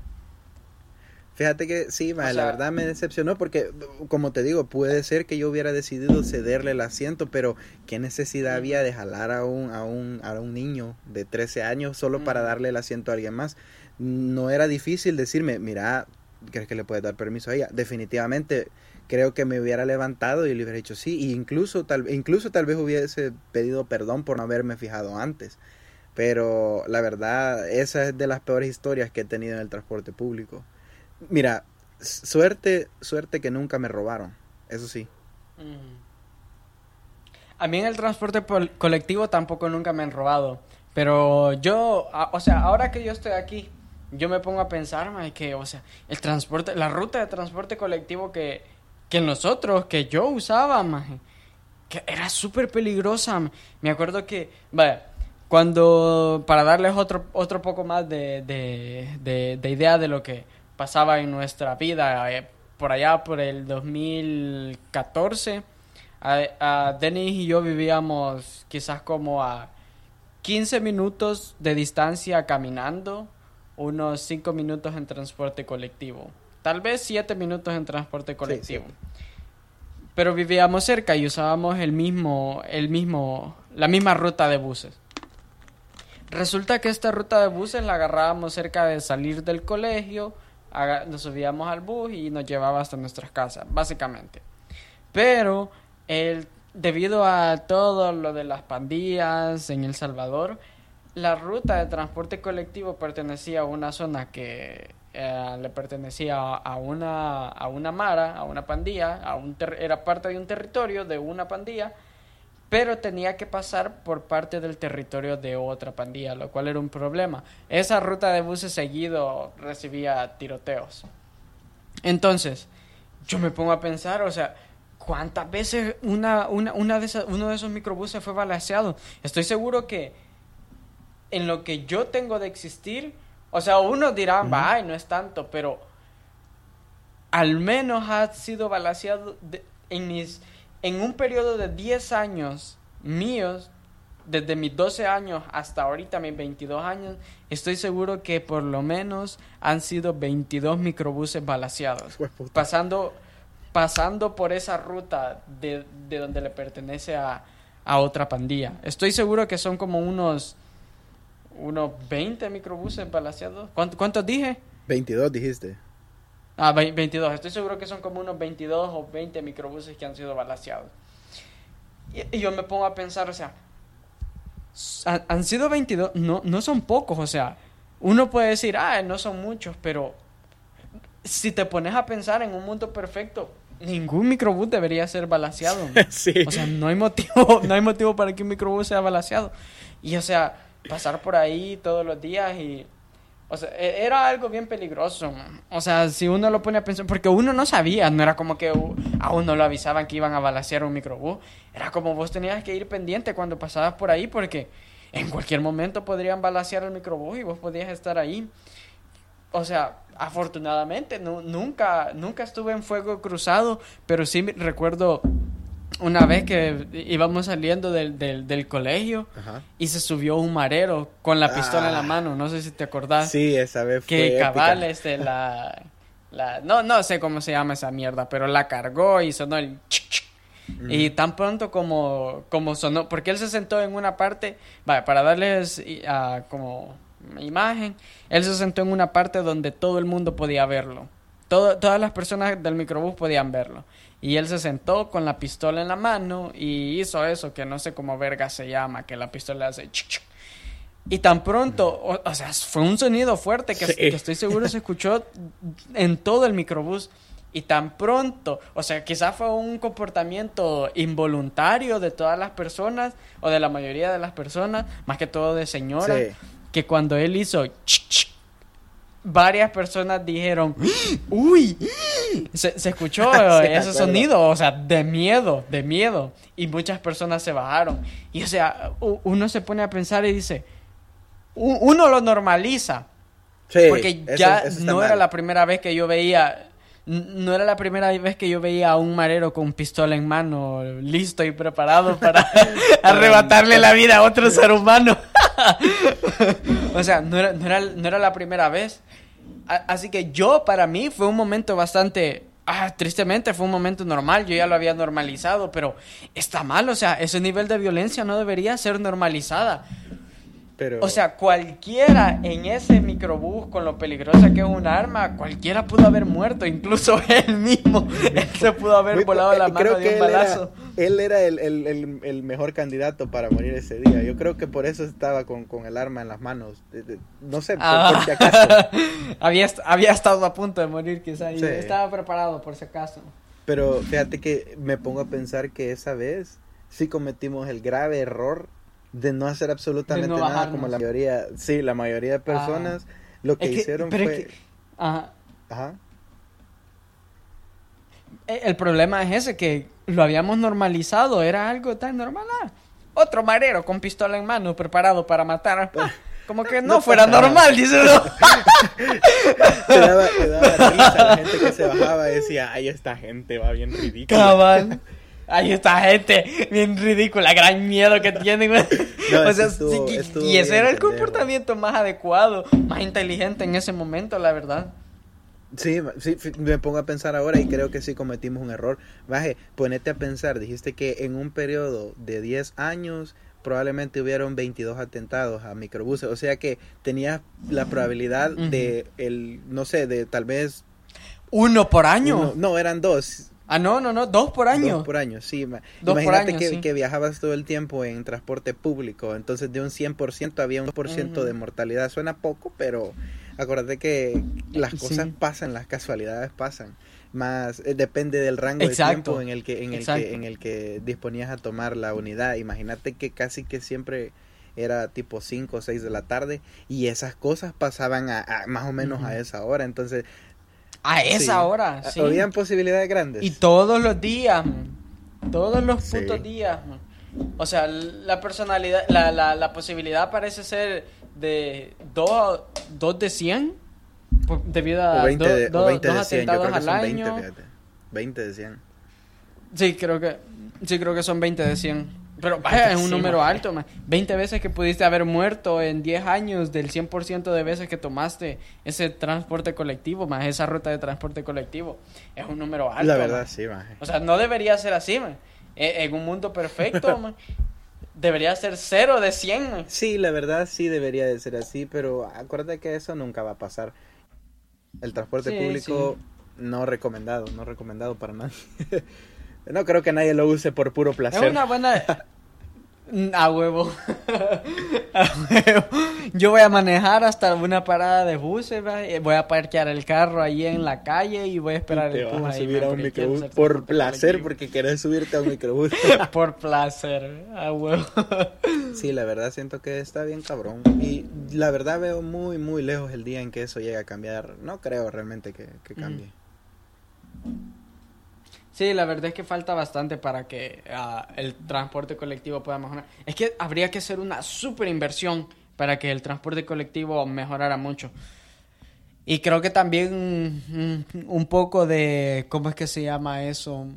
Fíjate que sí, la verdad me decepcionó porque, como te digo, puede ser que yo hubiera decidido cederle el asiento, pero ¿qué necesidad había de jalar a un, a un, a un niño de 13 años solo para darle el asiento a alguien más? no era difícil decirme, mira, ¿crees que le puedes dar permiso a ella? Definitivamente creo que me hubiera levantado y le hubiera dicho sí, e incluso tal, incluso tal vez hubiese pedido perdón por no haberme fijado antes. Pero la verdad, esa es de las peores historias que he tenido en el transporte público. Mira, suerte, suerte que nunca me robaron, eso sí. A mí en el transporte colectivo tampoco nunca me han robado. Pero yo, o sea, ahora que yo estoy aquí, yo me pongo a pensar, que, o sea, el transporte, la ruta de transporte colectivo que, que nosotros, que yo usaba, que era súper peligrosa. Me acuerdo que, vaya, cuando, para darles otro, otro poco más de, de, de, idea de lo que pasaba en nuestra vida, eh, por allá por el 2014, a, Denis y yo vivíamos quizás como a 15 minutos de distancia caminando, unos 5 minutos en transporte colectivo, tal vez 7 minutos en transporte colectivo. Pero vivíamos cerca y usábamos el mismo, el mismo, la misma ruta de buses. Resulta que esta ruta de buses la agarrábamos cerca de salir del colegio, nos subíamos al bus y nos llevaba hasta nuestras casas, básicamente. Pero el, debido a todo lo de las pandillas en El Salvador, la ruta de transporte colectivo pertenecía a una zona que eh, le pertenecía a una, a una mara, a una pandilla, a un era parte de un territorio de una pandilla pero tenía que pasar por parte del territorio de otra pandilla, lo cual era un problema. Esa ruta de buses seguido recibía tiroteos. Entonces, yo me pongo a pensar, o sea, ¿cuántas veces una, una, de uno de esos microbuses fue balanceado? Estoy seguro que en lo que yo tengo de existir, o sea, uno dirá, uh no es tanto, pero al menos ha sido balanceado en mis en un periodo de 10 años míos, desde mis 12 años hasta ahorita mis 22 años, estoy seguro que por lo menos han sido 22 microbuses balaseados. Pasando, pasando por esa ruta de, donde le pertenece a, otra pandilla. Estoy seguro que son como unos, unos 20 microbuses balaseados. ¿Cuántos dije? 22 dijiste. Ah, 22. Estoy seguro que son como unos 22 o 20 microbuses que han sido balaseados. Y, yo me pongo a pensar, o sea, han, sido 22, no, no son pocos, o sea, uno puede decir, ah, no son muchos, pero si te pones a pensar en un mundo perfecto, ningún microbús debería ser balaseado. O sea, no hay motivo, no hay motivo para que un microbús sea balaseado. Y o sea, pasar por ahí todos los días y o sea, e, era algo bien peligroso. O sea, si uno lo pone a pensar, porque uno no sabía, no era como que a uno lo avisaban que iban a balasear un microbús. Era como vos tenías que ir pendiente cuando pasabas por ahí, porque en cualquier momento podrían balasear el microbús y vos podías estar ahí. O sea, afortunadamente nunca, nunca estuve en fuego cruzado, pero sí recuerdo una vez que íbamos saliendo del, del, colegio y se subió un marero con la pistola en la ah. mano, no sé si te acordás. Sí, esa vez fue Que cabal, este, la, la, no, no sé cómo se llama esa mierda, pero la cargó y sonó el... Y tan pronto como, como sonó, porque él se sentó en una parte, vaya, para darles uh, como imagen, él se sentó en una parte donde todo el mundo podía verlo. Todo, todas las personas del microbús podían verlo. Y él se sentó con la pistola en la mano y hizo eso, que no sé cómo verga se llama, que la pistola hace... Y tan pronto, o, sea, fue un sonido fuerte que, estoy seguro se escuchó en todo el microbús. Y tan pronto, o sea, quizás fue un comportamiento involuntario de todas las personas, o de la mayoría de las personas, más que todo de señoras, que cuando él hizo varias personas dijeron, uy, se, escuchó ese sonido, o sea, de miedo, de miedo. Y muchas personas se bajaron. Y o sea, uno se pone a pensar y dice, uno lo normaliza. porque ya no era la primera vez que yo veía, no era la primera vez que yo veía a un marero con pistola en mano, listo y preparado para arrebatarle la vida a otro ser humano. o sea, no era, no, era, no era la primera vez. Así que yo, para mí, fue un momento bastante... Ah, tristemente fue un momento normal, yo ya lo había normalizado, pero está mal, o sea, ese nivel de violencia no debería ser normalizada. Pero... O sea, cualquiera en ese microbús con lo peligrosa que es un arma, cualquiera pudo haber muerto, incluso él mismo. él se pudo haber Muy- volado la eh, mano creo de que un balazo. Era, él era el, el- el- el mejor candidato para morir ese día. Yo creo que por eso estaba con, con el arma en las manos. No sé, por, Ah. por si acaso. había, había estado a punto de morir quizá y Sí. estaba preparado por si acaso. Pero fíjate que me pongo a pensar que esa vez sí cometimos el grave error de no hacer absolutamente no nada bajarnos. como la mayoría, sí, la mayoría de personas lo que, Es que- hicieron pero es fue... que- Ajá. Ajá. Eh, El problema es ese, que lo habíamos normalizado, era algo tan normal. ah, otro marero con pistola en mano, preparado para matar. Ah, como que no, No fuera normal, dice uno. Te daba, te daba risa la gente que se bajaba y decía, ay, esta gente va bien ridícula. Cabal. Ahí está gente bien ridícula, gran miedo que tienen. No, o sea, estuvo- sí, y- estuvo y ese era el comportamiento más adecuado, más inteligente en ese momento, la verdad. Sí, sí, me pongo a pensar ahora y creo que sí cometimos un error. Baje, ponete a pensar, dijiste que en un periodo de 10 años probablemente hubieron 22 atentados a microbuses, o sea que tenías la probabilidad de el no sé, de tal vez Uno por año. uno- no, eran dos. Ah, no, no, no, dos por año. Dos por año, sí. Dos por Imagínate año, que, sí. que viajabas todo el tiempo en transporte público, entonces de un 100% había un 2% Ujú. de mortalidad. Suena poco, pero acuérdate que las Sí. cosas pasan, las casualidades pasan. Más eh, depende del rango Exacto. de tiempo en el que en el que en el que disponías a tomar la unidad. Imagínate que casi que siempre era tipo 5 o 6 de la tarde y esas cosas pasaban a, a más o menos a esa hora, entonces A esa sí, hora, sí. habían posibilidades grandes. Y todos los días, todos los Sí. putos días. man. O sea, la personalidad, la, la, la posibilidad parece ser de 2 dos de 100 por- debido a O 20 do- de, do- o 20 dos de 100, yo atentados creo que al son 20, año. fíjate. 20 de 100. Sí, creo que sí creo que son 20 de 100. Pero vaya, es un Sí, número man. alto, man. 20 veces que pudiste haber muerto en 10 años del 100% de veces que tomaste ese transporte colectivo, más esa ruta de transporte colectivo. Es un número alto. La man. verdad, sí, maje. O sea, no debería ser así, man. E- En un mundo perfecto, man, debería ser 0 de 100, man. Sí, la verdad sí debería de ser así, pero acuérdate que eso nunca va a pasar. El transporte Sí, público no recomendado, no recomendado para nadie. no creo que nadie lo use por puro placer. Es una buena... A huevo. A huevo. Yo voy a manejar hasta una parada de buses, y voy a parquear el carro ahí en la calle y voy a esperar Te el vas a ahí, subir man, a un microbús por placer, porque querés subirte a un microbús. Por placer, a huevo. sí, la verdad siento que está bien cabrón. Y la verdad veo muy, muy lejos el día en que eso llegue a cambiar. No creo realmente que, que cambie. Sí, la verdad es que falta bastante para que ah, el transporte colectivo pueda mejorar. Es que habría que hacer una super inversión para que el transporte colectivo mejorara mucho. Y creo que también mm, un poco de, ¿cómo es que se llama eso?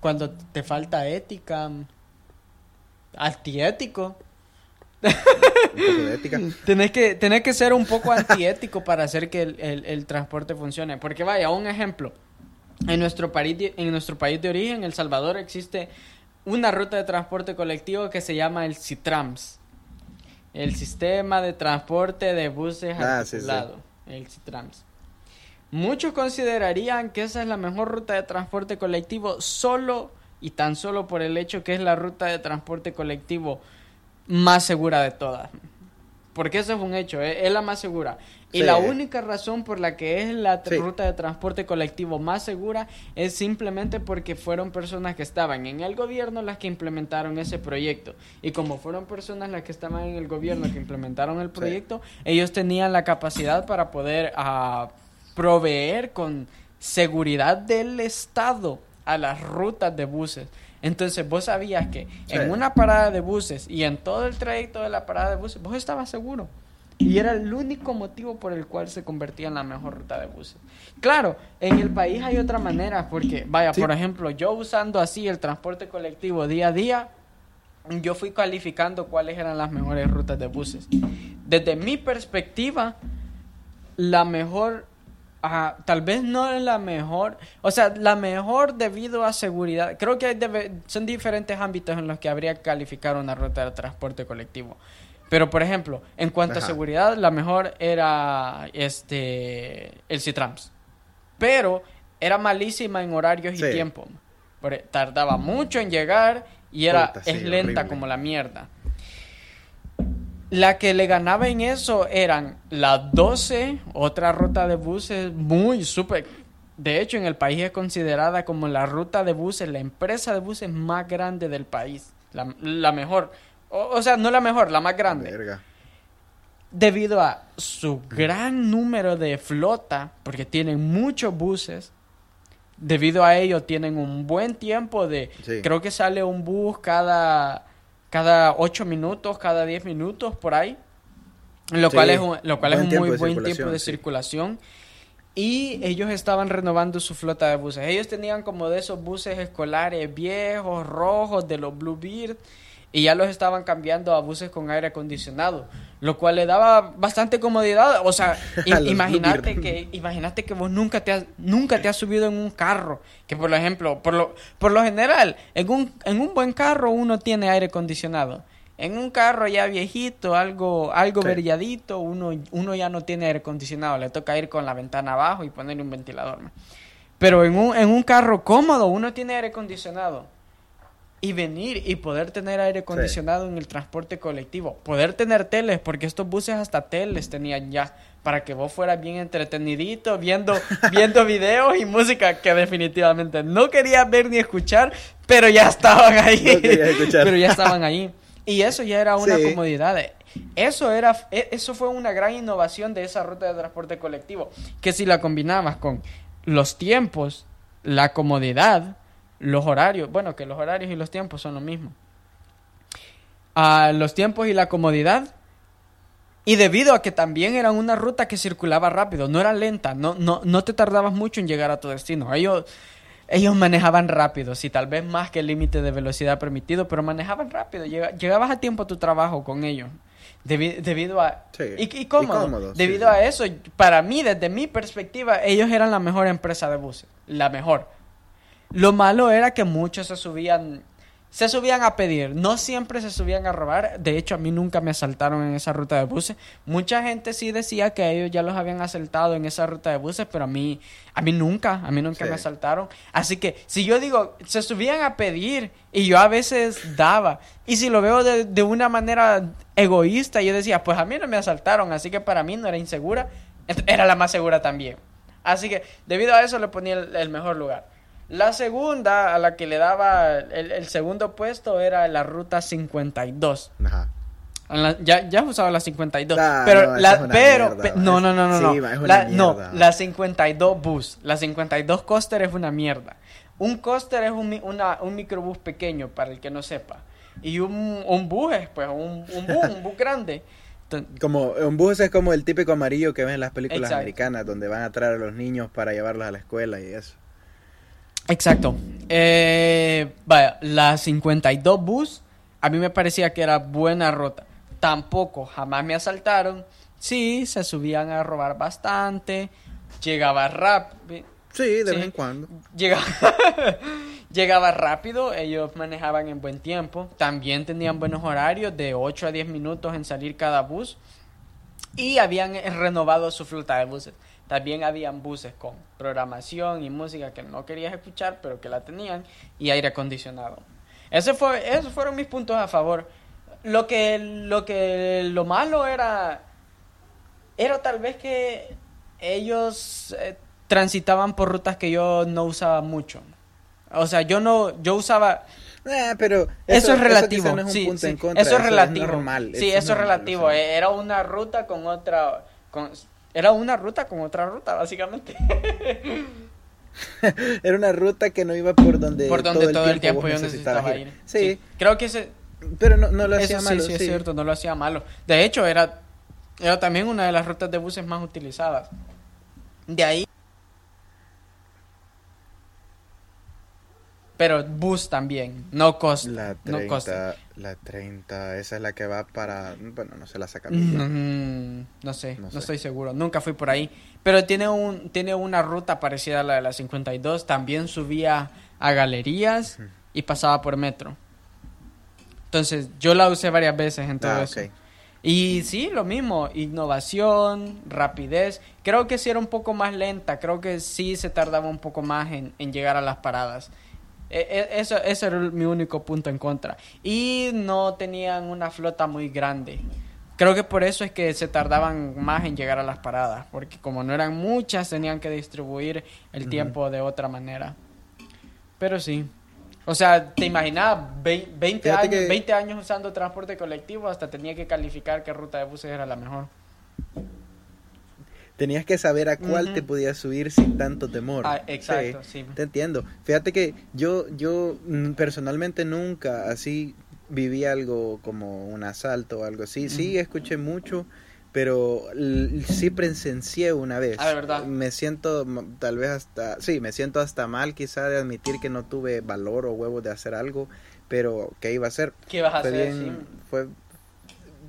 Cuando te falta ética, antiético. Tenés que, tenés que ser un poco antiético para hacer que el, el- el transporte funcione. Porque vaya, un ejemplo. En nuestro, país de, en nuestro país de origen, El Salvador, existe una ruta de transporte colectivo que se llama el CITRAMS. El Sistema de Transporte de Buses Ah, sí, sí. Articulado. El CITRAMS. Muchos considerarían que esa es la mejor ruta de transporte colectivo solo y tan solo por el hecho que es la ruta de transporte colectivo más segura de todas. Porque eso es un hecho, es, es la más segura. Y Sí. la única razón por la que es la Sí. ruta de transporte colectivo más segura es simplemente porque fueron personas que estaban en el gobierno las que implementaron ese proyecto. Y como fueron personas las que estaban en el gobierno que implementaron el Sí. proyecto, ellos tenían la capacidad para poder ah, proveer con seguridad del Estado a las rutas de buses. Entonces vos sabías que en una parada de buses y en todo el trayecto de la parada de buses, vos estabas seguro. Y era el único motivo por el cual se convertía en la mejor ruta de buses. Claro, en el país hay otra manera, porque, vaya, Sí. por ejemplo, yo usando así el transporte colectivo día a día, yo fui calificando cuáles eran las mejores rutas de buses. Desde mi perspectiva, la mejor Ah, tal vez no es la mejor, o sea, la mejor debido a seguridad. Creo que hay debe- son diferentes ámbitos en los que habría que calificar una ruta de transporte colectivo. Pero, por ejemplo, en cuanto a seguridad, la mejor era este el Citrams. Pero era malísima en horarios y tiempo. Porque tardaba mucho en llegar y era Puta, sí, es lenta horrible. como la mierda. La que le ganaba en eso eran las 12, otra ruta de buses muy súper. De hecho, en el país es considerada como la ruta de buses, la empresa de buses más grande del país. La, la mejor. O, o sea, no la mejor, la más grande. Verga. Debido a su gran número de flota, porque tienen muchos buses. Debido a ello, tienen un buen tiempo de. Sí. Creo que sale un bus cada, cada 8 minutos, cada 10 minutos por ahí. Lo Sí, cual es un, lo cual es un muy buen tiempo de sí. circulación. Y ellos estaban renovando su flota de buses. Ellos tenían como de esos buses escolares viejos, rojos, de los Bluebird. Y ya los estaban cambiando a buses con aire acondicionado. Lo cual le daba bastante comodidad. O sea, imagínate que, imagínate que vos nunca te has, nunca te has subido en un carro. Que por ejemplo, por lo, por lo general, en un, en un buen carro uno tiene aire acondicionado. En un carro ya viejito, algo, algo Sí. verilladito, uno, uno ya no tiene aire acondicionado. Le toca ir con la ventana abajo y ponerle un ventilador. Pero en un, en un carro cómodo, uno tiene aire acondicionado. Y venir y poder tener aire acondicionado en el transporte colectivo. Poder tener teles, porque estos buses hasta teles tenían ya. Para que vos fueras bien entretenidito, viendo, viendo videos y música que definitivamente no querías ver ni escuchar, pero ya estaban ahí. No pero ya estaban ahí. Y eso ya era una Sí. comodidad. Eso era, e- eso fue una gran innovación de esa ruta de transporte colectivo. Que si la combinabas con los tiempos, la comodidad, los horarios, bueno, que los horarios y los tiempos son lo mismo. Ah, los tiempos y la comodidad. Y debido a que también era una ruta que circulaba rápido, no era lenta, no, no, no te tardabas mucho en llegar a tu destino. Ellos, ellos manejaban rápido, sí, tal vez más que el límite de velocidad permitido, pero manejaban rápido. Llega- llegabas a tiempo a tu trabajo con ellos. Debi- debido a... Sí. Y, y cómodo. Y cómodo, sí, debido sí. a eso, para mí, desde mi perspectiva, ellos eran la mejor empresa de buses. La mejor. Lo malo era que muchos se subían, se subían a pedir, no siempre se subían a robar. De hecho, a mí nunca me asaltaron en esa ruta de buses. Mucha gente sí decía que ellos ya los habían asaltado en esa ruta de buses, pero a mí, a mí nunca, a mí nunca Sí. me asaltaron. Así que si yo digo, se subían a pedir y yo a veces daba. Y si lo veo de, de una manera egoísta, yo decía, pues a mí no me asaltaron, así que para mí no era insegura, era la más segura también. Así que debido a eso le ponía el, el mejor lugar. La segunda a la que le daba el, el segundo puesto era la ruta 52. Ajá. La- ya, ya has usado la 52. Ah, pero no, la, pero, mierda, pe- ma. no, no, no, no, no. Sí, La, no, la 52 bus. La 52 coaster es una mierda. Un coaster es un, una, un microbús pequeño, para el que no sepa. Y un, un bus es, pues, un, un bus, un bus grande. Como un bus es como el típico amarillo que ven en las películas Exacto. americanas donde van a traer a los niños para llevarlos a la escuela y eso. Exacto. Eh, vaya, la 52 bus, a mí me parecía que era buena ruta. Tampoco, jamás me asaltaron. Sí, se subían a robar bastante. Llegaba rápido. Sí, de Sí. vez en cuando. Llegaba, llegaba rápido, ellos manejaban en buen tiempo. También tenían buenos horarios, de 8 a 10 minutos en salir cada bus. Y habían renovado su flota de buses. También habían buses con programación y música que no querías escuchar, pero que la tenían, y aire acondicionado. Ese fue, esos fueron mis puntos a favor. Lo que, lo que, lo malo era, era tal vez que ellos eh, transitaban por rutas que yo no usaba mucho. O sea, yo no, yo usaba, Eh, pero eso, es relativo. no es un sí, punto sí, en contra, eso es relativo. normal. Sí, eso es normal, relativo. o sea. Era una ruta con otra. Con, era una ruta con otra ruta, básicamente. Era una ruta que no iba por donde, Por donde todo, el tiempo vos yo necesitaba ir. Sí, Creo que ese, pero no, no lo eso hacía sí, malo. sí, es sí. cierto, no lo hacía malo. De hecho, era, era también una de las rutas de buses más utilizadas. De ahí. Pero bus también, no costa. La no 30, costa. la 30, esa es la que va para, bueno, no se la saca. Mm, no sé, No no, sé. estoy seguro. Nunca fui por ahí. Pero tiene un tiene una ruta parecida a la de la 52. También subía a galerías y pasaba por metro. Entonces, yo la usé varias veces en todo Ah, eso. Y sí, lo mismo, innovación, rapidez. Creo que sí era un poco más lenta, creo que sí se tardaba un poco más en, en llegar a las paradas. E- e- Eso, eso era mi único punto en contra. Y no tenían una flota muy grande. Creo que por eso es que se tardaban más en llegar a las paradas, porque como no eran muchas, tenían que distribuir el Ujú. tiempo de otra manera. Pero sí. O sea, te imaginas 20 Fíjate años, que- 20 años usando transporte colectivo, hasta tenía que calificar qué ruta de buses era la mejor. Tenías que saber a cuál te podías subir sin tanto temor. Ah, exacto, sí. Te entiendo. Fíjate que yo, yo mm, personalmente nunca así viví algo como un asalto o algo así. Sí, escuché mucho, pero sí presencié una vez. Ah, ¿de verdad? Me siento tal vez hasta, sí, me siento hasta mal quizá de admitir que no tuve valor o huevos de hacer algo, pero ¿qué iba a hacer? ¿Qué vas a Fue hacer? bien, Sí. fue,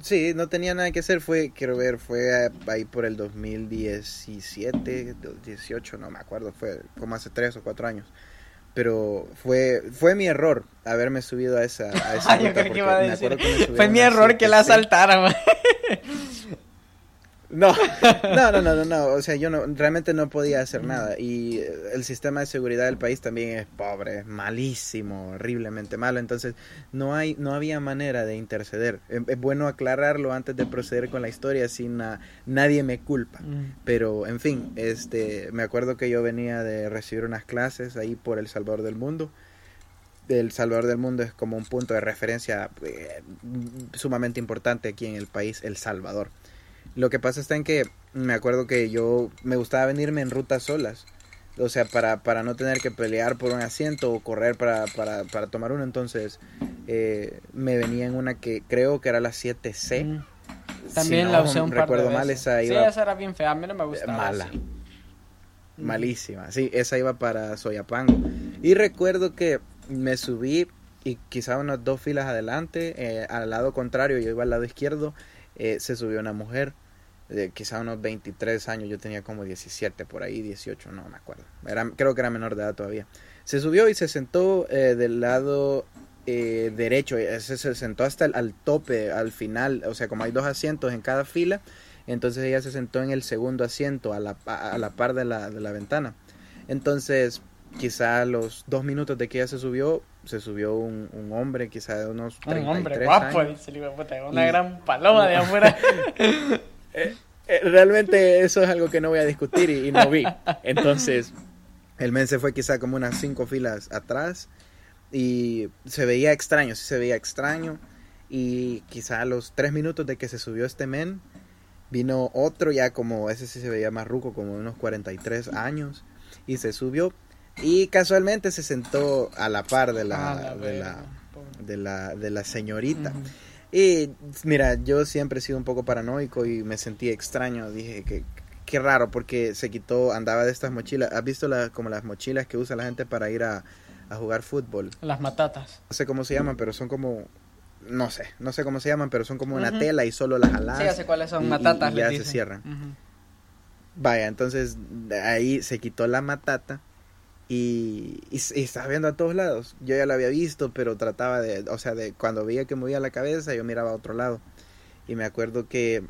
sí, no tenía nada que hacer, fue, quiero ver, fue ahí por el 2017, 18, no me acuerdo, fue como hace tres o cuatro años. Pero fue fue mi error haberme subido a esa, a esa yo creo que iba a decir, Fue mi error que la 7C. No, no, no, no, no, no, o sea, yo no, realmente no podía hacer nada y eh, el sistema de seguridad del país también es pobre, malísimo, horriblemente malo, entonces no hay, no había manera de interceder. Es, es bueno aclararlo antes de proceder con la historia, sin na- nadie me culpa. Pero, en fin, este, me acuerdo que yo venía de recibir unas clases ahí por El Salvador del Mundo. El Salvador del Mundo es como un punto de referencia eh, sumamente importante aquí en el país, El Salvador. Lo que pasa está en que me acuerdo que yo me gustaba venirme en rutas solas. O sea, para, para no tener que pelear por un asiento o correr para, para, para tomar uno. Entonces, eh, me venía en una que creo que era la 7C. Mm. Si También no la usé un par recuerdo mal, esa Sí, iba esa era bien fea, a mí no me gustaba. mala. sí. Mm. Malísima, sí, esa iba para Soyapango. Y recuerdo que me subí y quizá unas dos filas adelante, eh, al lado contrario, yo iba al lado izquierdo, eh, se subió una mujer, quizá unos 23 años, yo tenía como 17 por ahí, 18, no me acuerdo. Era, creo que era menor de edad todavía. Se subió y se sentó eh, del lado eh, derecho, eh, se, se sentó hasta el, al tope, al final, o sea, como hay dos asientos en cada fila, entonces ella se sentó en el segundo asiento a la, a la par de la, de la ventana. Entonces, quizá a los dos minutos de que ella se subió, se subió un, un hombre, quizá de unos Un 33 hombre guapo, años. una Y- gran paloma de afuera. Eh, realmente eso es algo que no voy a discutir y, y no vi. Entonces, el men se fue quizá como unas cinco filas atrás y se veía extraño, sí se veía extraño. Y quizá a los tres minutos de que se subió este men, vino otro ya como, ese sí se veía más ruco, como de unos 43 años, y se subió. Y casualmente se sentó a la par de la, Ah, la de, la, de, la, de la señorita. Y mira, yo siempre he sido un poco paranoico y me sentí extraño. Dije que qué raro porque se quitó, andaba de estas mochilas. ¿Has visto la, como las mochilas que usa la gente para ir a, a jugar fútbol? Las matatas. No sé cómo se llaman, pero son como, no sé, no sé cómo se llaman, pero son como una tela y solo las jalas. sí, ya sé cuáles son y- y- matatas. y les ya se cierran. Vaya, entonces de ahí se quitó la matata y, y, y estaba viendo a todos lados. Yo ya lo había visto, pero trataba de, o sea, de cuando veía que movía la cabeza, yo miraba a otro lado. Y me acuerdo que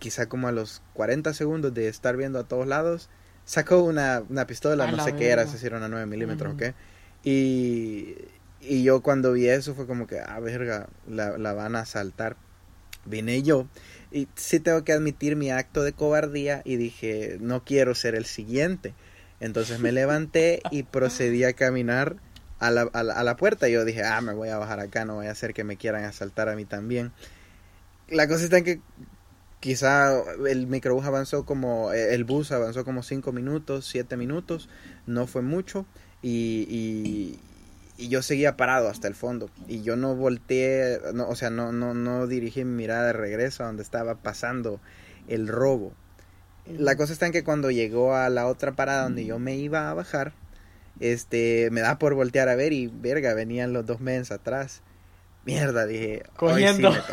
quizá como a los 40 segundos de estar viendo a todos lados, sacó una, una pistola, A no sé qué era, verga. si era una 9 milímetros o Ujú. qué. Y, y yo cuando vi eso fue como que, ah, verga, la, la van a asaltar. Vine yo y sí tengo que admitir mi acto de cobardía y dije, no quiero ser el siguiente. Entonces me levanté y procedí a caminar a la, a la, a la puerta. Yo dije, ah, me voy a bajar acá, no voy a hacer que me quieran asaltar a mí también. La cosa está en que quizá el microbús avanzó como, eh, el bus avanzó como 5 minutos, 7 minutos, no fue mucho y, y, y yo seguía parado hasta el fondo y yo no volteé, no, o sea, no, no, no dirigí mi mirada de regreso a donde estaba pasando el robo. La cosa está en que cuando llegó a la otra parada donde yo me iba a bajar, Este, me da por voltear a ver y verga, venían los dos meses atrás. Mierda, dije. sí Cogiendo. me tocó.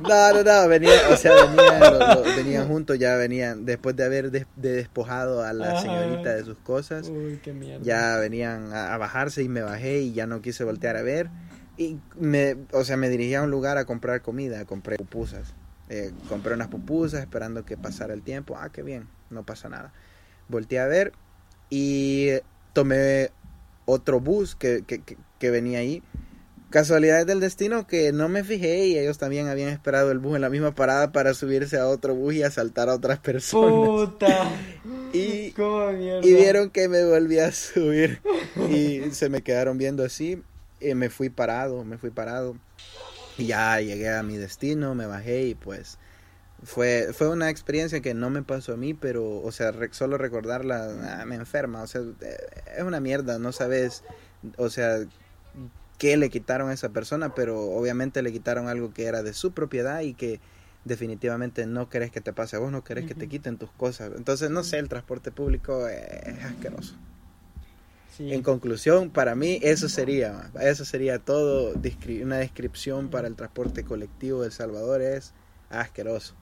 No, no, no, venía, o sea, venían, venían juntos, ya venían, después de haber des- de despojado a la señorita de sus cosas, Uy, qué mierda. ya venían a, a bajarse y me bajé y ya no quise voltear a ver. Y me, o sea, me dirigí a un lugar a comprar comida, compré pupusas. Eh, compré unas pupusas esperando que pasara el tiempo. Ah, qué bien, no pasa nada. Volteé a ver y tomé otro bus que, que, que- que venía ahí. Casualidades del destino que no me fijé y ellos también habían esperado el bus en la misma parada para subirse a otro bus y asaltar a otras personas. Puta. Y-. Y vieron que me volví a subir y se me quedaron viendo así. Y me fui parado, me fui parado. Y ya llegué a mi destino, me bajé y pues fue, fue una experiencia que no me pasó a mí, pero, o sea, re- solo recordarla ah, me enferma. O sea, es una mierda, no sabes, o sea, qué le quitaron a esa persona, pero obviamente le quitaron algo que era de su propiedad y que definitivamente no querés que te pase a vos, no querés que te quiten tus cosas. Entonces, no sé, el transporte público es asqueroso. Sí. En conclusión, para mí eso sería, eso sería todo, descri- una descripción para el transporte colectivo de El Salvador es asqueroso.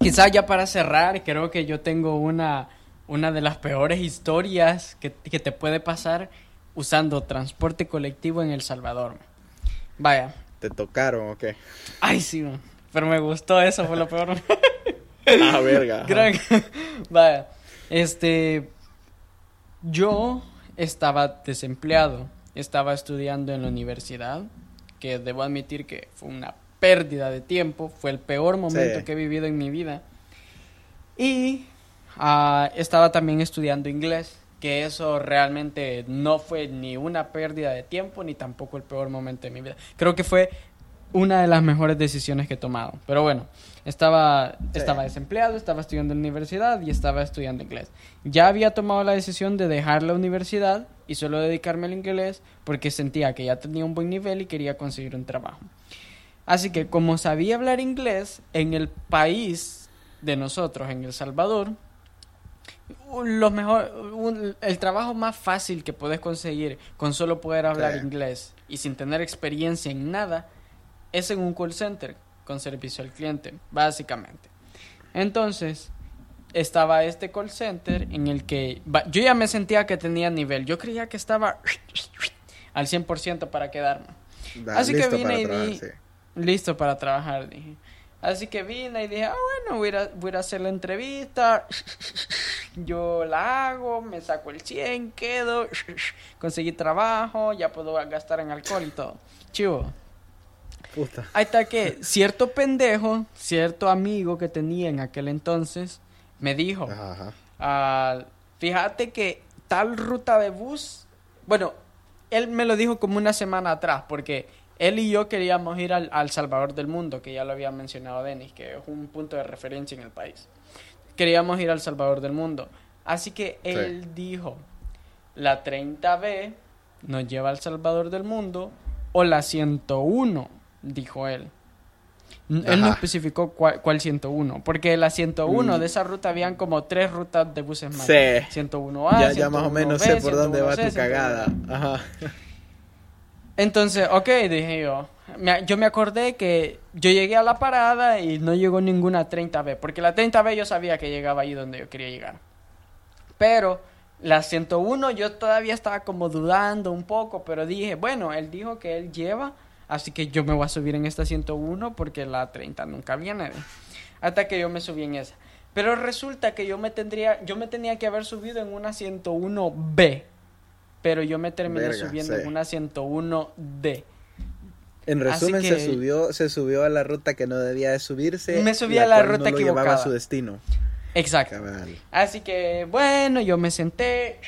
Quizás ya para cerrar, creo que yo tengo una, una de las peores historias que, que te puede pasar usando transporte colectivo en El Salvador. Vaya. ¿Te tocaron o qué? Ay, sí, pero me gustó eso, fue lo peor. Ah, verga. Vaya, este, yo estaba desempleado, estaba estudiando en la universidad, que debo admitir que fue una pérdida de tiempo, fue el peor momento Sí. que he vivido en mi vida. Y ah, estaba también estudiando inglés, que eso realmente no fue ni una pérdida de tiempo ni tampoco el peor momento de mi vida. Creo que fue una de las mejores decisiones que he tomado. Pero bueno, estaba, Sí. estaba desempleado, estaba estudiando en la universidad y estaba estudiando inglés. Ya había tomado la decisión de dejar la universidad y solo dedicarme al inglés porque sentía que ya tenía un buen nivel y quería conseguir un trabajo. Así que como sabía hablar inglés, en el país de nosotros, en El Salvador, un- lo mejor, un- el trabajo más fácil que puedes conseguir con solo poder hablar Sí. inglés y sin tener experiencia en nada es en un call center con servicio al cliente, básicamente. Entonces, estaba este call center en el que yo ya me sentía que tenía nivel, yo creía que estaba al 100% para quedarme. Da, Así que vine y trabajar, sí. Listo para trabajar, dije. Así que vine y dije, ah, bueno, voy a, voy a hacer la entrevista. Yo la hago, me saco el 100, quedo, conseguí trabajo, ya puedo gastar en alcohol y todo. Chivo. Puta. Ahí está que cierto pendejo, cierto amigo que tenía en aquel entonces, me dijo, Ajá. Ah, fíjate que tal ruta de bus, bueno, él me lo dijo como una semana atrás, porque él y yo queríamos ir al, al Salvador del Mundo, que ya lo había mencionado Denis, que es un punto de referencia en el país. Queríamos ir al Salvador del Mundo. Así que él dijo, la 30B nos lleva al Salvador del Mundo, o la 101, dijo él. N- Él no Ajá. especificó cuál, cuál 101, porque la 101 Mm. de esa ruta habían como tres rutas de buses más. Sí. 101A, ya, ya más o menos sé 101B, por dónde va 101C, tu cagada. 101. Ajá. Entonces, ok, dije yo. Me- yo me acordé que yo llegué a la parada y no llegó ninguna 30B, porque la 30B yo sabía que llegaba ahí donde yo quería llegar. Pero la 101 yo todavía estaba como dudando un poco, pero dije, bueno, él dijo que él lleva, así que yo me voy a subir en esta 101 porque la 30 nunca viene. Hasta que yo me subí en esa. Pero resulta que yo me tendría, yo me tenía que haber subido en una 101B, pero yo me terminé Verga, subiendo sí. en una 101D. En resumen, que- se subió, se subió a la ruta que no debía de subirse. Me subí a la ruta no lo llevaba a su destino. Exacto. Cabal. Así que bueno, yo me senté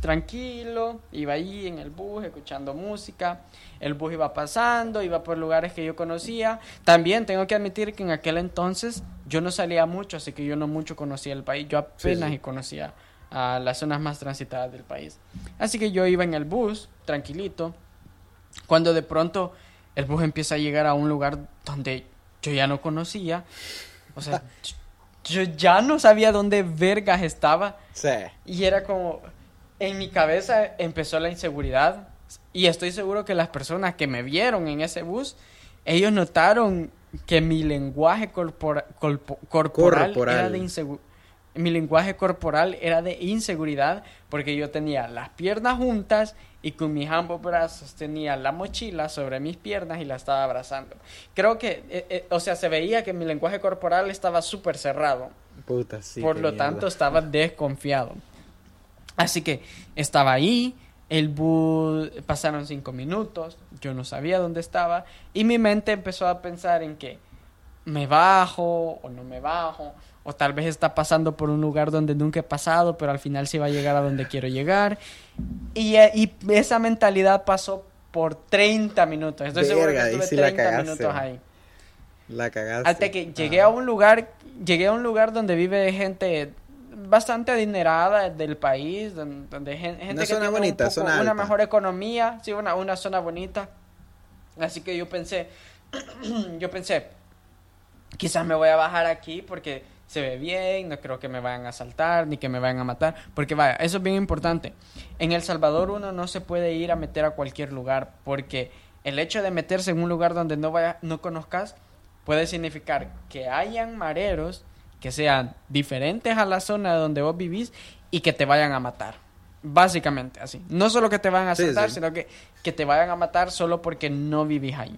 tranquilo, iba ahí en el bus escuchando música, el bus iba pasando, iba por lugares que yo conocía. También tengo que admitir que en aquel entonces yo no salía mucho, así que yo no mucho conocía el país, yo apenas sí. conocía a las zonas más transitadas del país. Así que yo iba en el bus tranquilito, cuando de pronto el bus empieza a llegar a un lugar donde yo ya no conocía, o sea, yo ya no sabía dónde vergas estaba Sí. y era como en mi cabeza empezó la inseguridad y estoy seguro que las personas que me vieron en ese bus, ellos notaron que mi lenguaje corpora- corporal, Corporal. era de inseguridad. Mi lenguaje corporal era de inseguridad porque yo tenía las piernas juntas y con mis ambos brazos tenía la mochila sobre mis piernas y la estaba abrazando. Creo que, eh, eh, o sea, se veía que mi lenguaje corporal estaba súper cerrado. Puta, sí. Por lo mierda. tanto, estaba desconfiado. Así que estaba ahí, el bus, pasaron cinco minutos, yo no sabía dónde estaba, y mi mente empezó a pensar en que me bajo o no me bajo, o tal vez está pasando por un lugar donde nunca he pasado, pero al final sí va a llegar a donde quiero llegar. Y, eh, y esa mentalidad pasó por 30 minutos. Estoy seguro Verga, que estuve la 30 cagaste, minutos ahí. La cagaste. Hasta que llegué Ajá. a un lugar, llegué a un lugar donde vive gente bastante adinerada del país, don- donde, gen- gente Una que zona tiene un bonita, poco- zona una mejor economía, sí, una, una zona bonita. Así que yo pensé, yo pensé, quizás me voy a bajar aquí porque se ve bien, no creo que me vayan a asaltar ni que me vayan a matar, porque vaya, eso es bien importante. En El Salvador uno no se puede ir a meter a cualquier lugar porque el hecho de meterse en un lugar donde no vaya, no conozcas puede significar que hayan mareros que sean diferentes a la zona donde vos vivís y que te vayan a matar. Básicamente así. No solo que te vayan a Sí, asaltar, sí. sino que, que te vayan a matar solo porque no vivís ahí.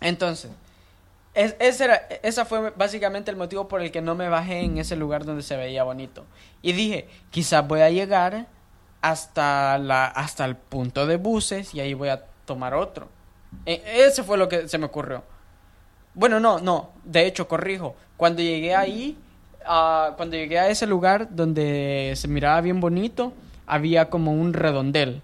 Entonces, es, ese era, esa fue básicamente el motivo por el que no me bajé en ese lugar donde se veía bonito. Y dije, quizás voy a llegar hasta, la, hasta el punto de buses y ahí voy a tomar otro. E- ese fue lo que se me ocurrió. Bueno, no, no, de hecho, corrijo. Cuando llegué ahí, ah, cuando llegué a ese lugar donde se miraba bien bonito, había como un redondel.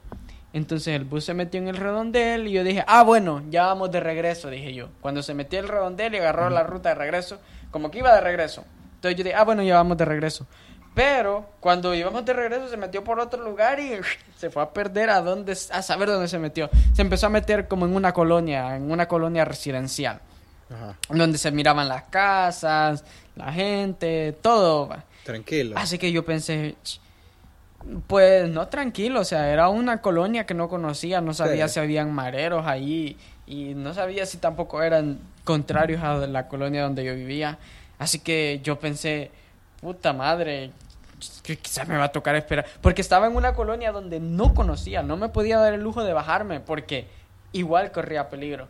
Entonces el bus se metió en el redondel y yo dije, ah, bueno, ya vamos de regreso, dije yo. Cuando se metió el redondel y agarró la ruta de regreso, como que iba de regreso. Entonces yo dije, ah, bueno, ya vamos de regreso. Pero cuando íbamos de regreso se metió por otro lugar y se fue a perder a dónde, a saber dónde se metió. Se empezó a meter como en una colonia, en una colonia residencial Ajá. donde se miraban las casas, la gente, todo. Tranquilo. Así que yo pensé, "Ch, pues no tranquilo, o sea, era una colonia que no conocía, no sabía Sí. si habían mareros ahí y no sabía si tampoco eran contrarios a la colonia donde yo vivía. Así que yo pensé, puta madre, que quizás me va a tocar esperar, porque estaba en una colonia donde no conocía, no me podía dar el lujo de bajarme porque igual corría peligro.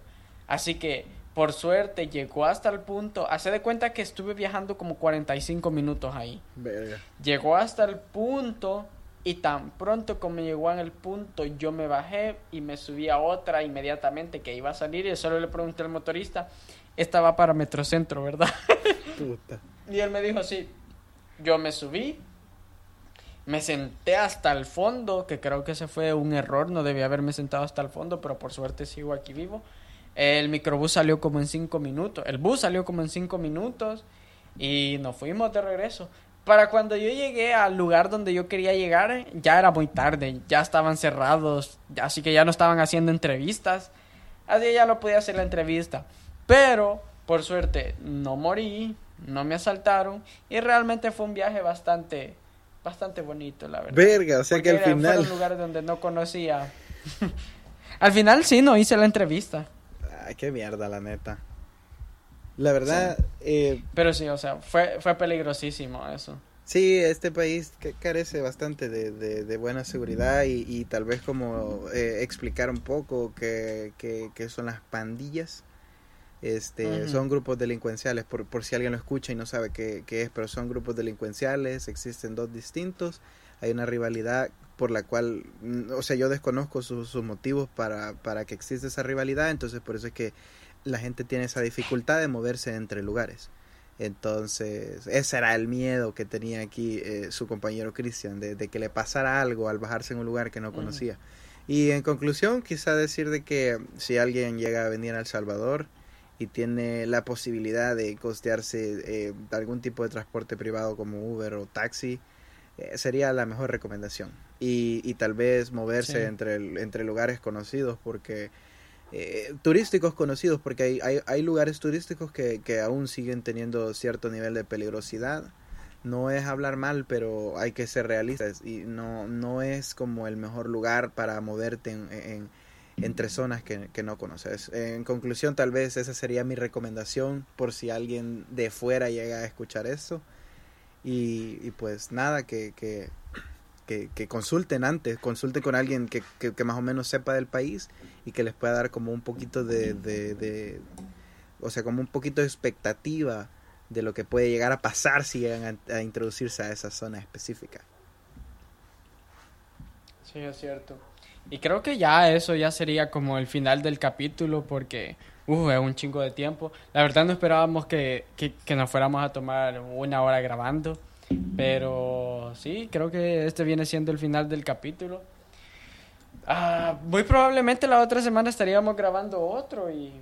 Así que por suerte llegó hasta el punto, hace de cuenta que estuve viajando como 45 minutos ahí. Verga. Llegó hasta el punto y tan pronto como llegó en el punto yo me bajé y me subí a otra inmediatamente que iba a salir y solo le pregunté al motorista, esta va para Metrocentro, ¿verdad? Puta. Y él me dijo, sí, yo me subí, me senté hasta el fondo, que creo que ese fue un error, no debía haberme sentado hasta el fondo, pero por suerte sigo aquí vivo. El microbús salió como en cinco minutos, el bus salió como en cinco minutos y nos fuimos de regreso. Para cuando yo llegué al lugar donde yo quería llegar, ya era muy tarde, ya estaban cerrados, así que ya no estaban haciendo entrevistas, así que ya no podía hacer la entrevista. Pero, por suerte, no morí, no me asaltaron y realmente fue un viaje bastante, bastante bonito, la verdad. Verga, o sea que al era- final. fueron lugares donde no conocía. al final sí, no hice la entrevista. Ay, qué mierda, la neta. La verdad, eh, Pero sí, o sea, fue, fue peligrosísimo eso. sí, este país ca- carece bastante de, de- de buena seguridad y, y tal vez como eh, explicar un poco qué que, que son las pandillas. Este, Ujú. son grupos delincuenciales, por, por si alguien lo escucha y no sabe qué, qué es, pero son grupos delincuenciales, existen dos distintos, hay una rivalidad por la cual, mm, o sea, yo desconozco sus sus motivos para, para que exista esa rivalidad, entonces por eso es que la gente tiene esa dificultad de moverse entre lugares. Entonces, ese era el miedo que tenía aquí eh, su compañero Cristian, de, de que le pasara algo al bajarse en un lugar que no conocía. Y en conclusión, quizá decir de que si alguien llega a venir a El Salvador y tiene la posibilidad de costearse eh, algún tipo de transporte privado como Uber o taxi, eh, sería la mejor recomendación. Y, y tal vez moverse Sí. entre, entre lugares conocidos, porque eh, turísticos conocidos, porque hay, hay, hay lugares turísticos que, que aún siguen teniendo cierto nivel de peligrosidad. no es hablar mal, pero hay que ser realistas y no, no es como el mejor lugar para moverte en, entre zonas que, no conoces. En conclusión, tal vez esa sería mi recomendación por si alguien de fuera llega a escuchar eso. Y, pues nada, que, que, que, consulten antes, consulten con alguien que, que, más o menos sepa del país y que les pueda dar como un poquito de, de o sea, como un poquito de expectativa de lo que puede llegar a pasar si llegan a, introducirse a esa zona específica. Sí, es cierto. Y creo que ya eso ya sería como el final del capítulo porque uh, es un chingo de tiempo. La verdad no esperábamos que, que, nos fuéramos a tomar una hora grabando. Pero sí, creo que este viene siendo el final del capítulo. Ah, muy probablemente la otra semana estaríamos grabando otro y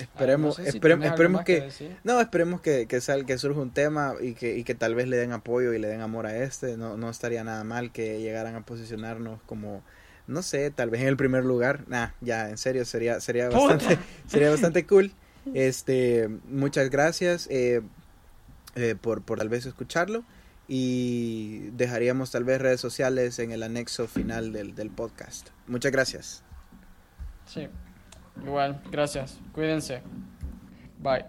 Esperemos, esperemos que, no, esperemos que, que, sal, que surja un tema y que, y que tal vez le den apoyo y le den amor a este. No, no estaría nada mal que llegaran a posicionarnos como, no sé, tal vez en el primer lugar. Nah, ya, en serio, sería, sería bastante, sería bastante cool. Este, muchas gracias eh, eh, por, por tal vez escucharlo y dejaríamos tal vez redes sociales en el anexo final del, del podcast. Muchas gracias. Sí. Igual, gracias. Cuídense. Bye.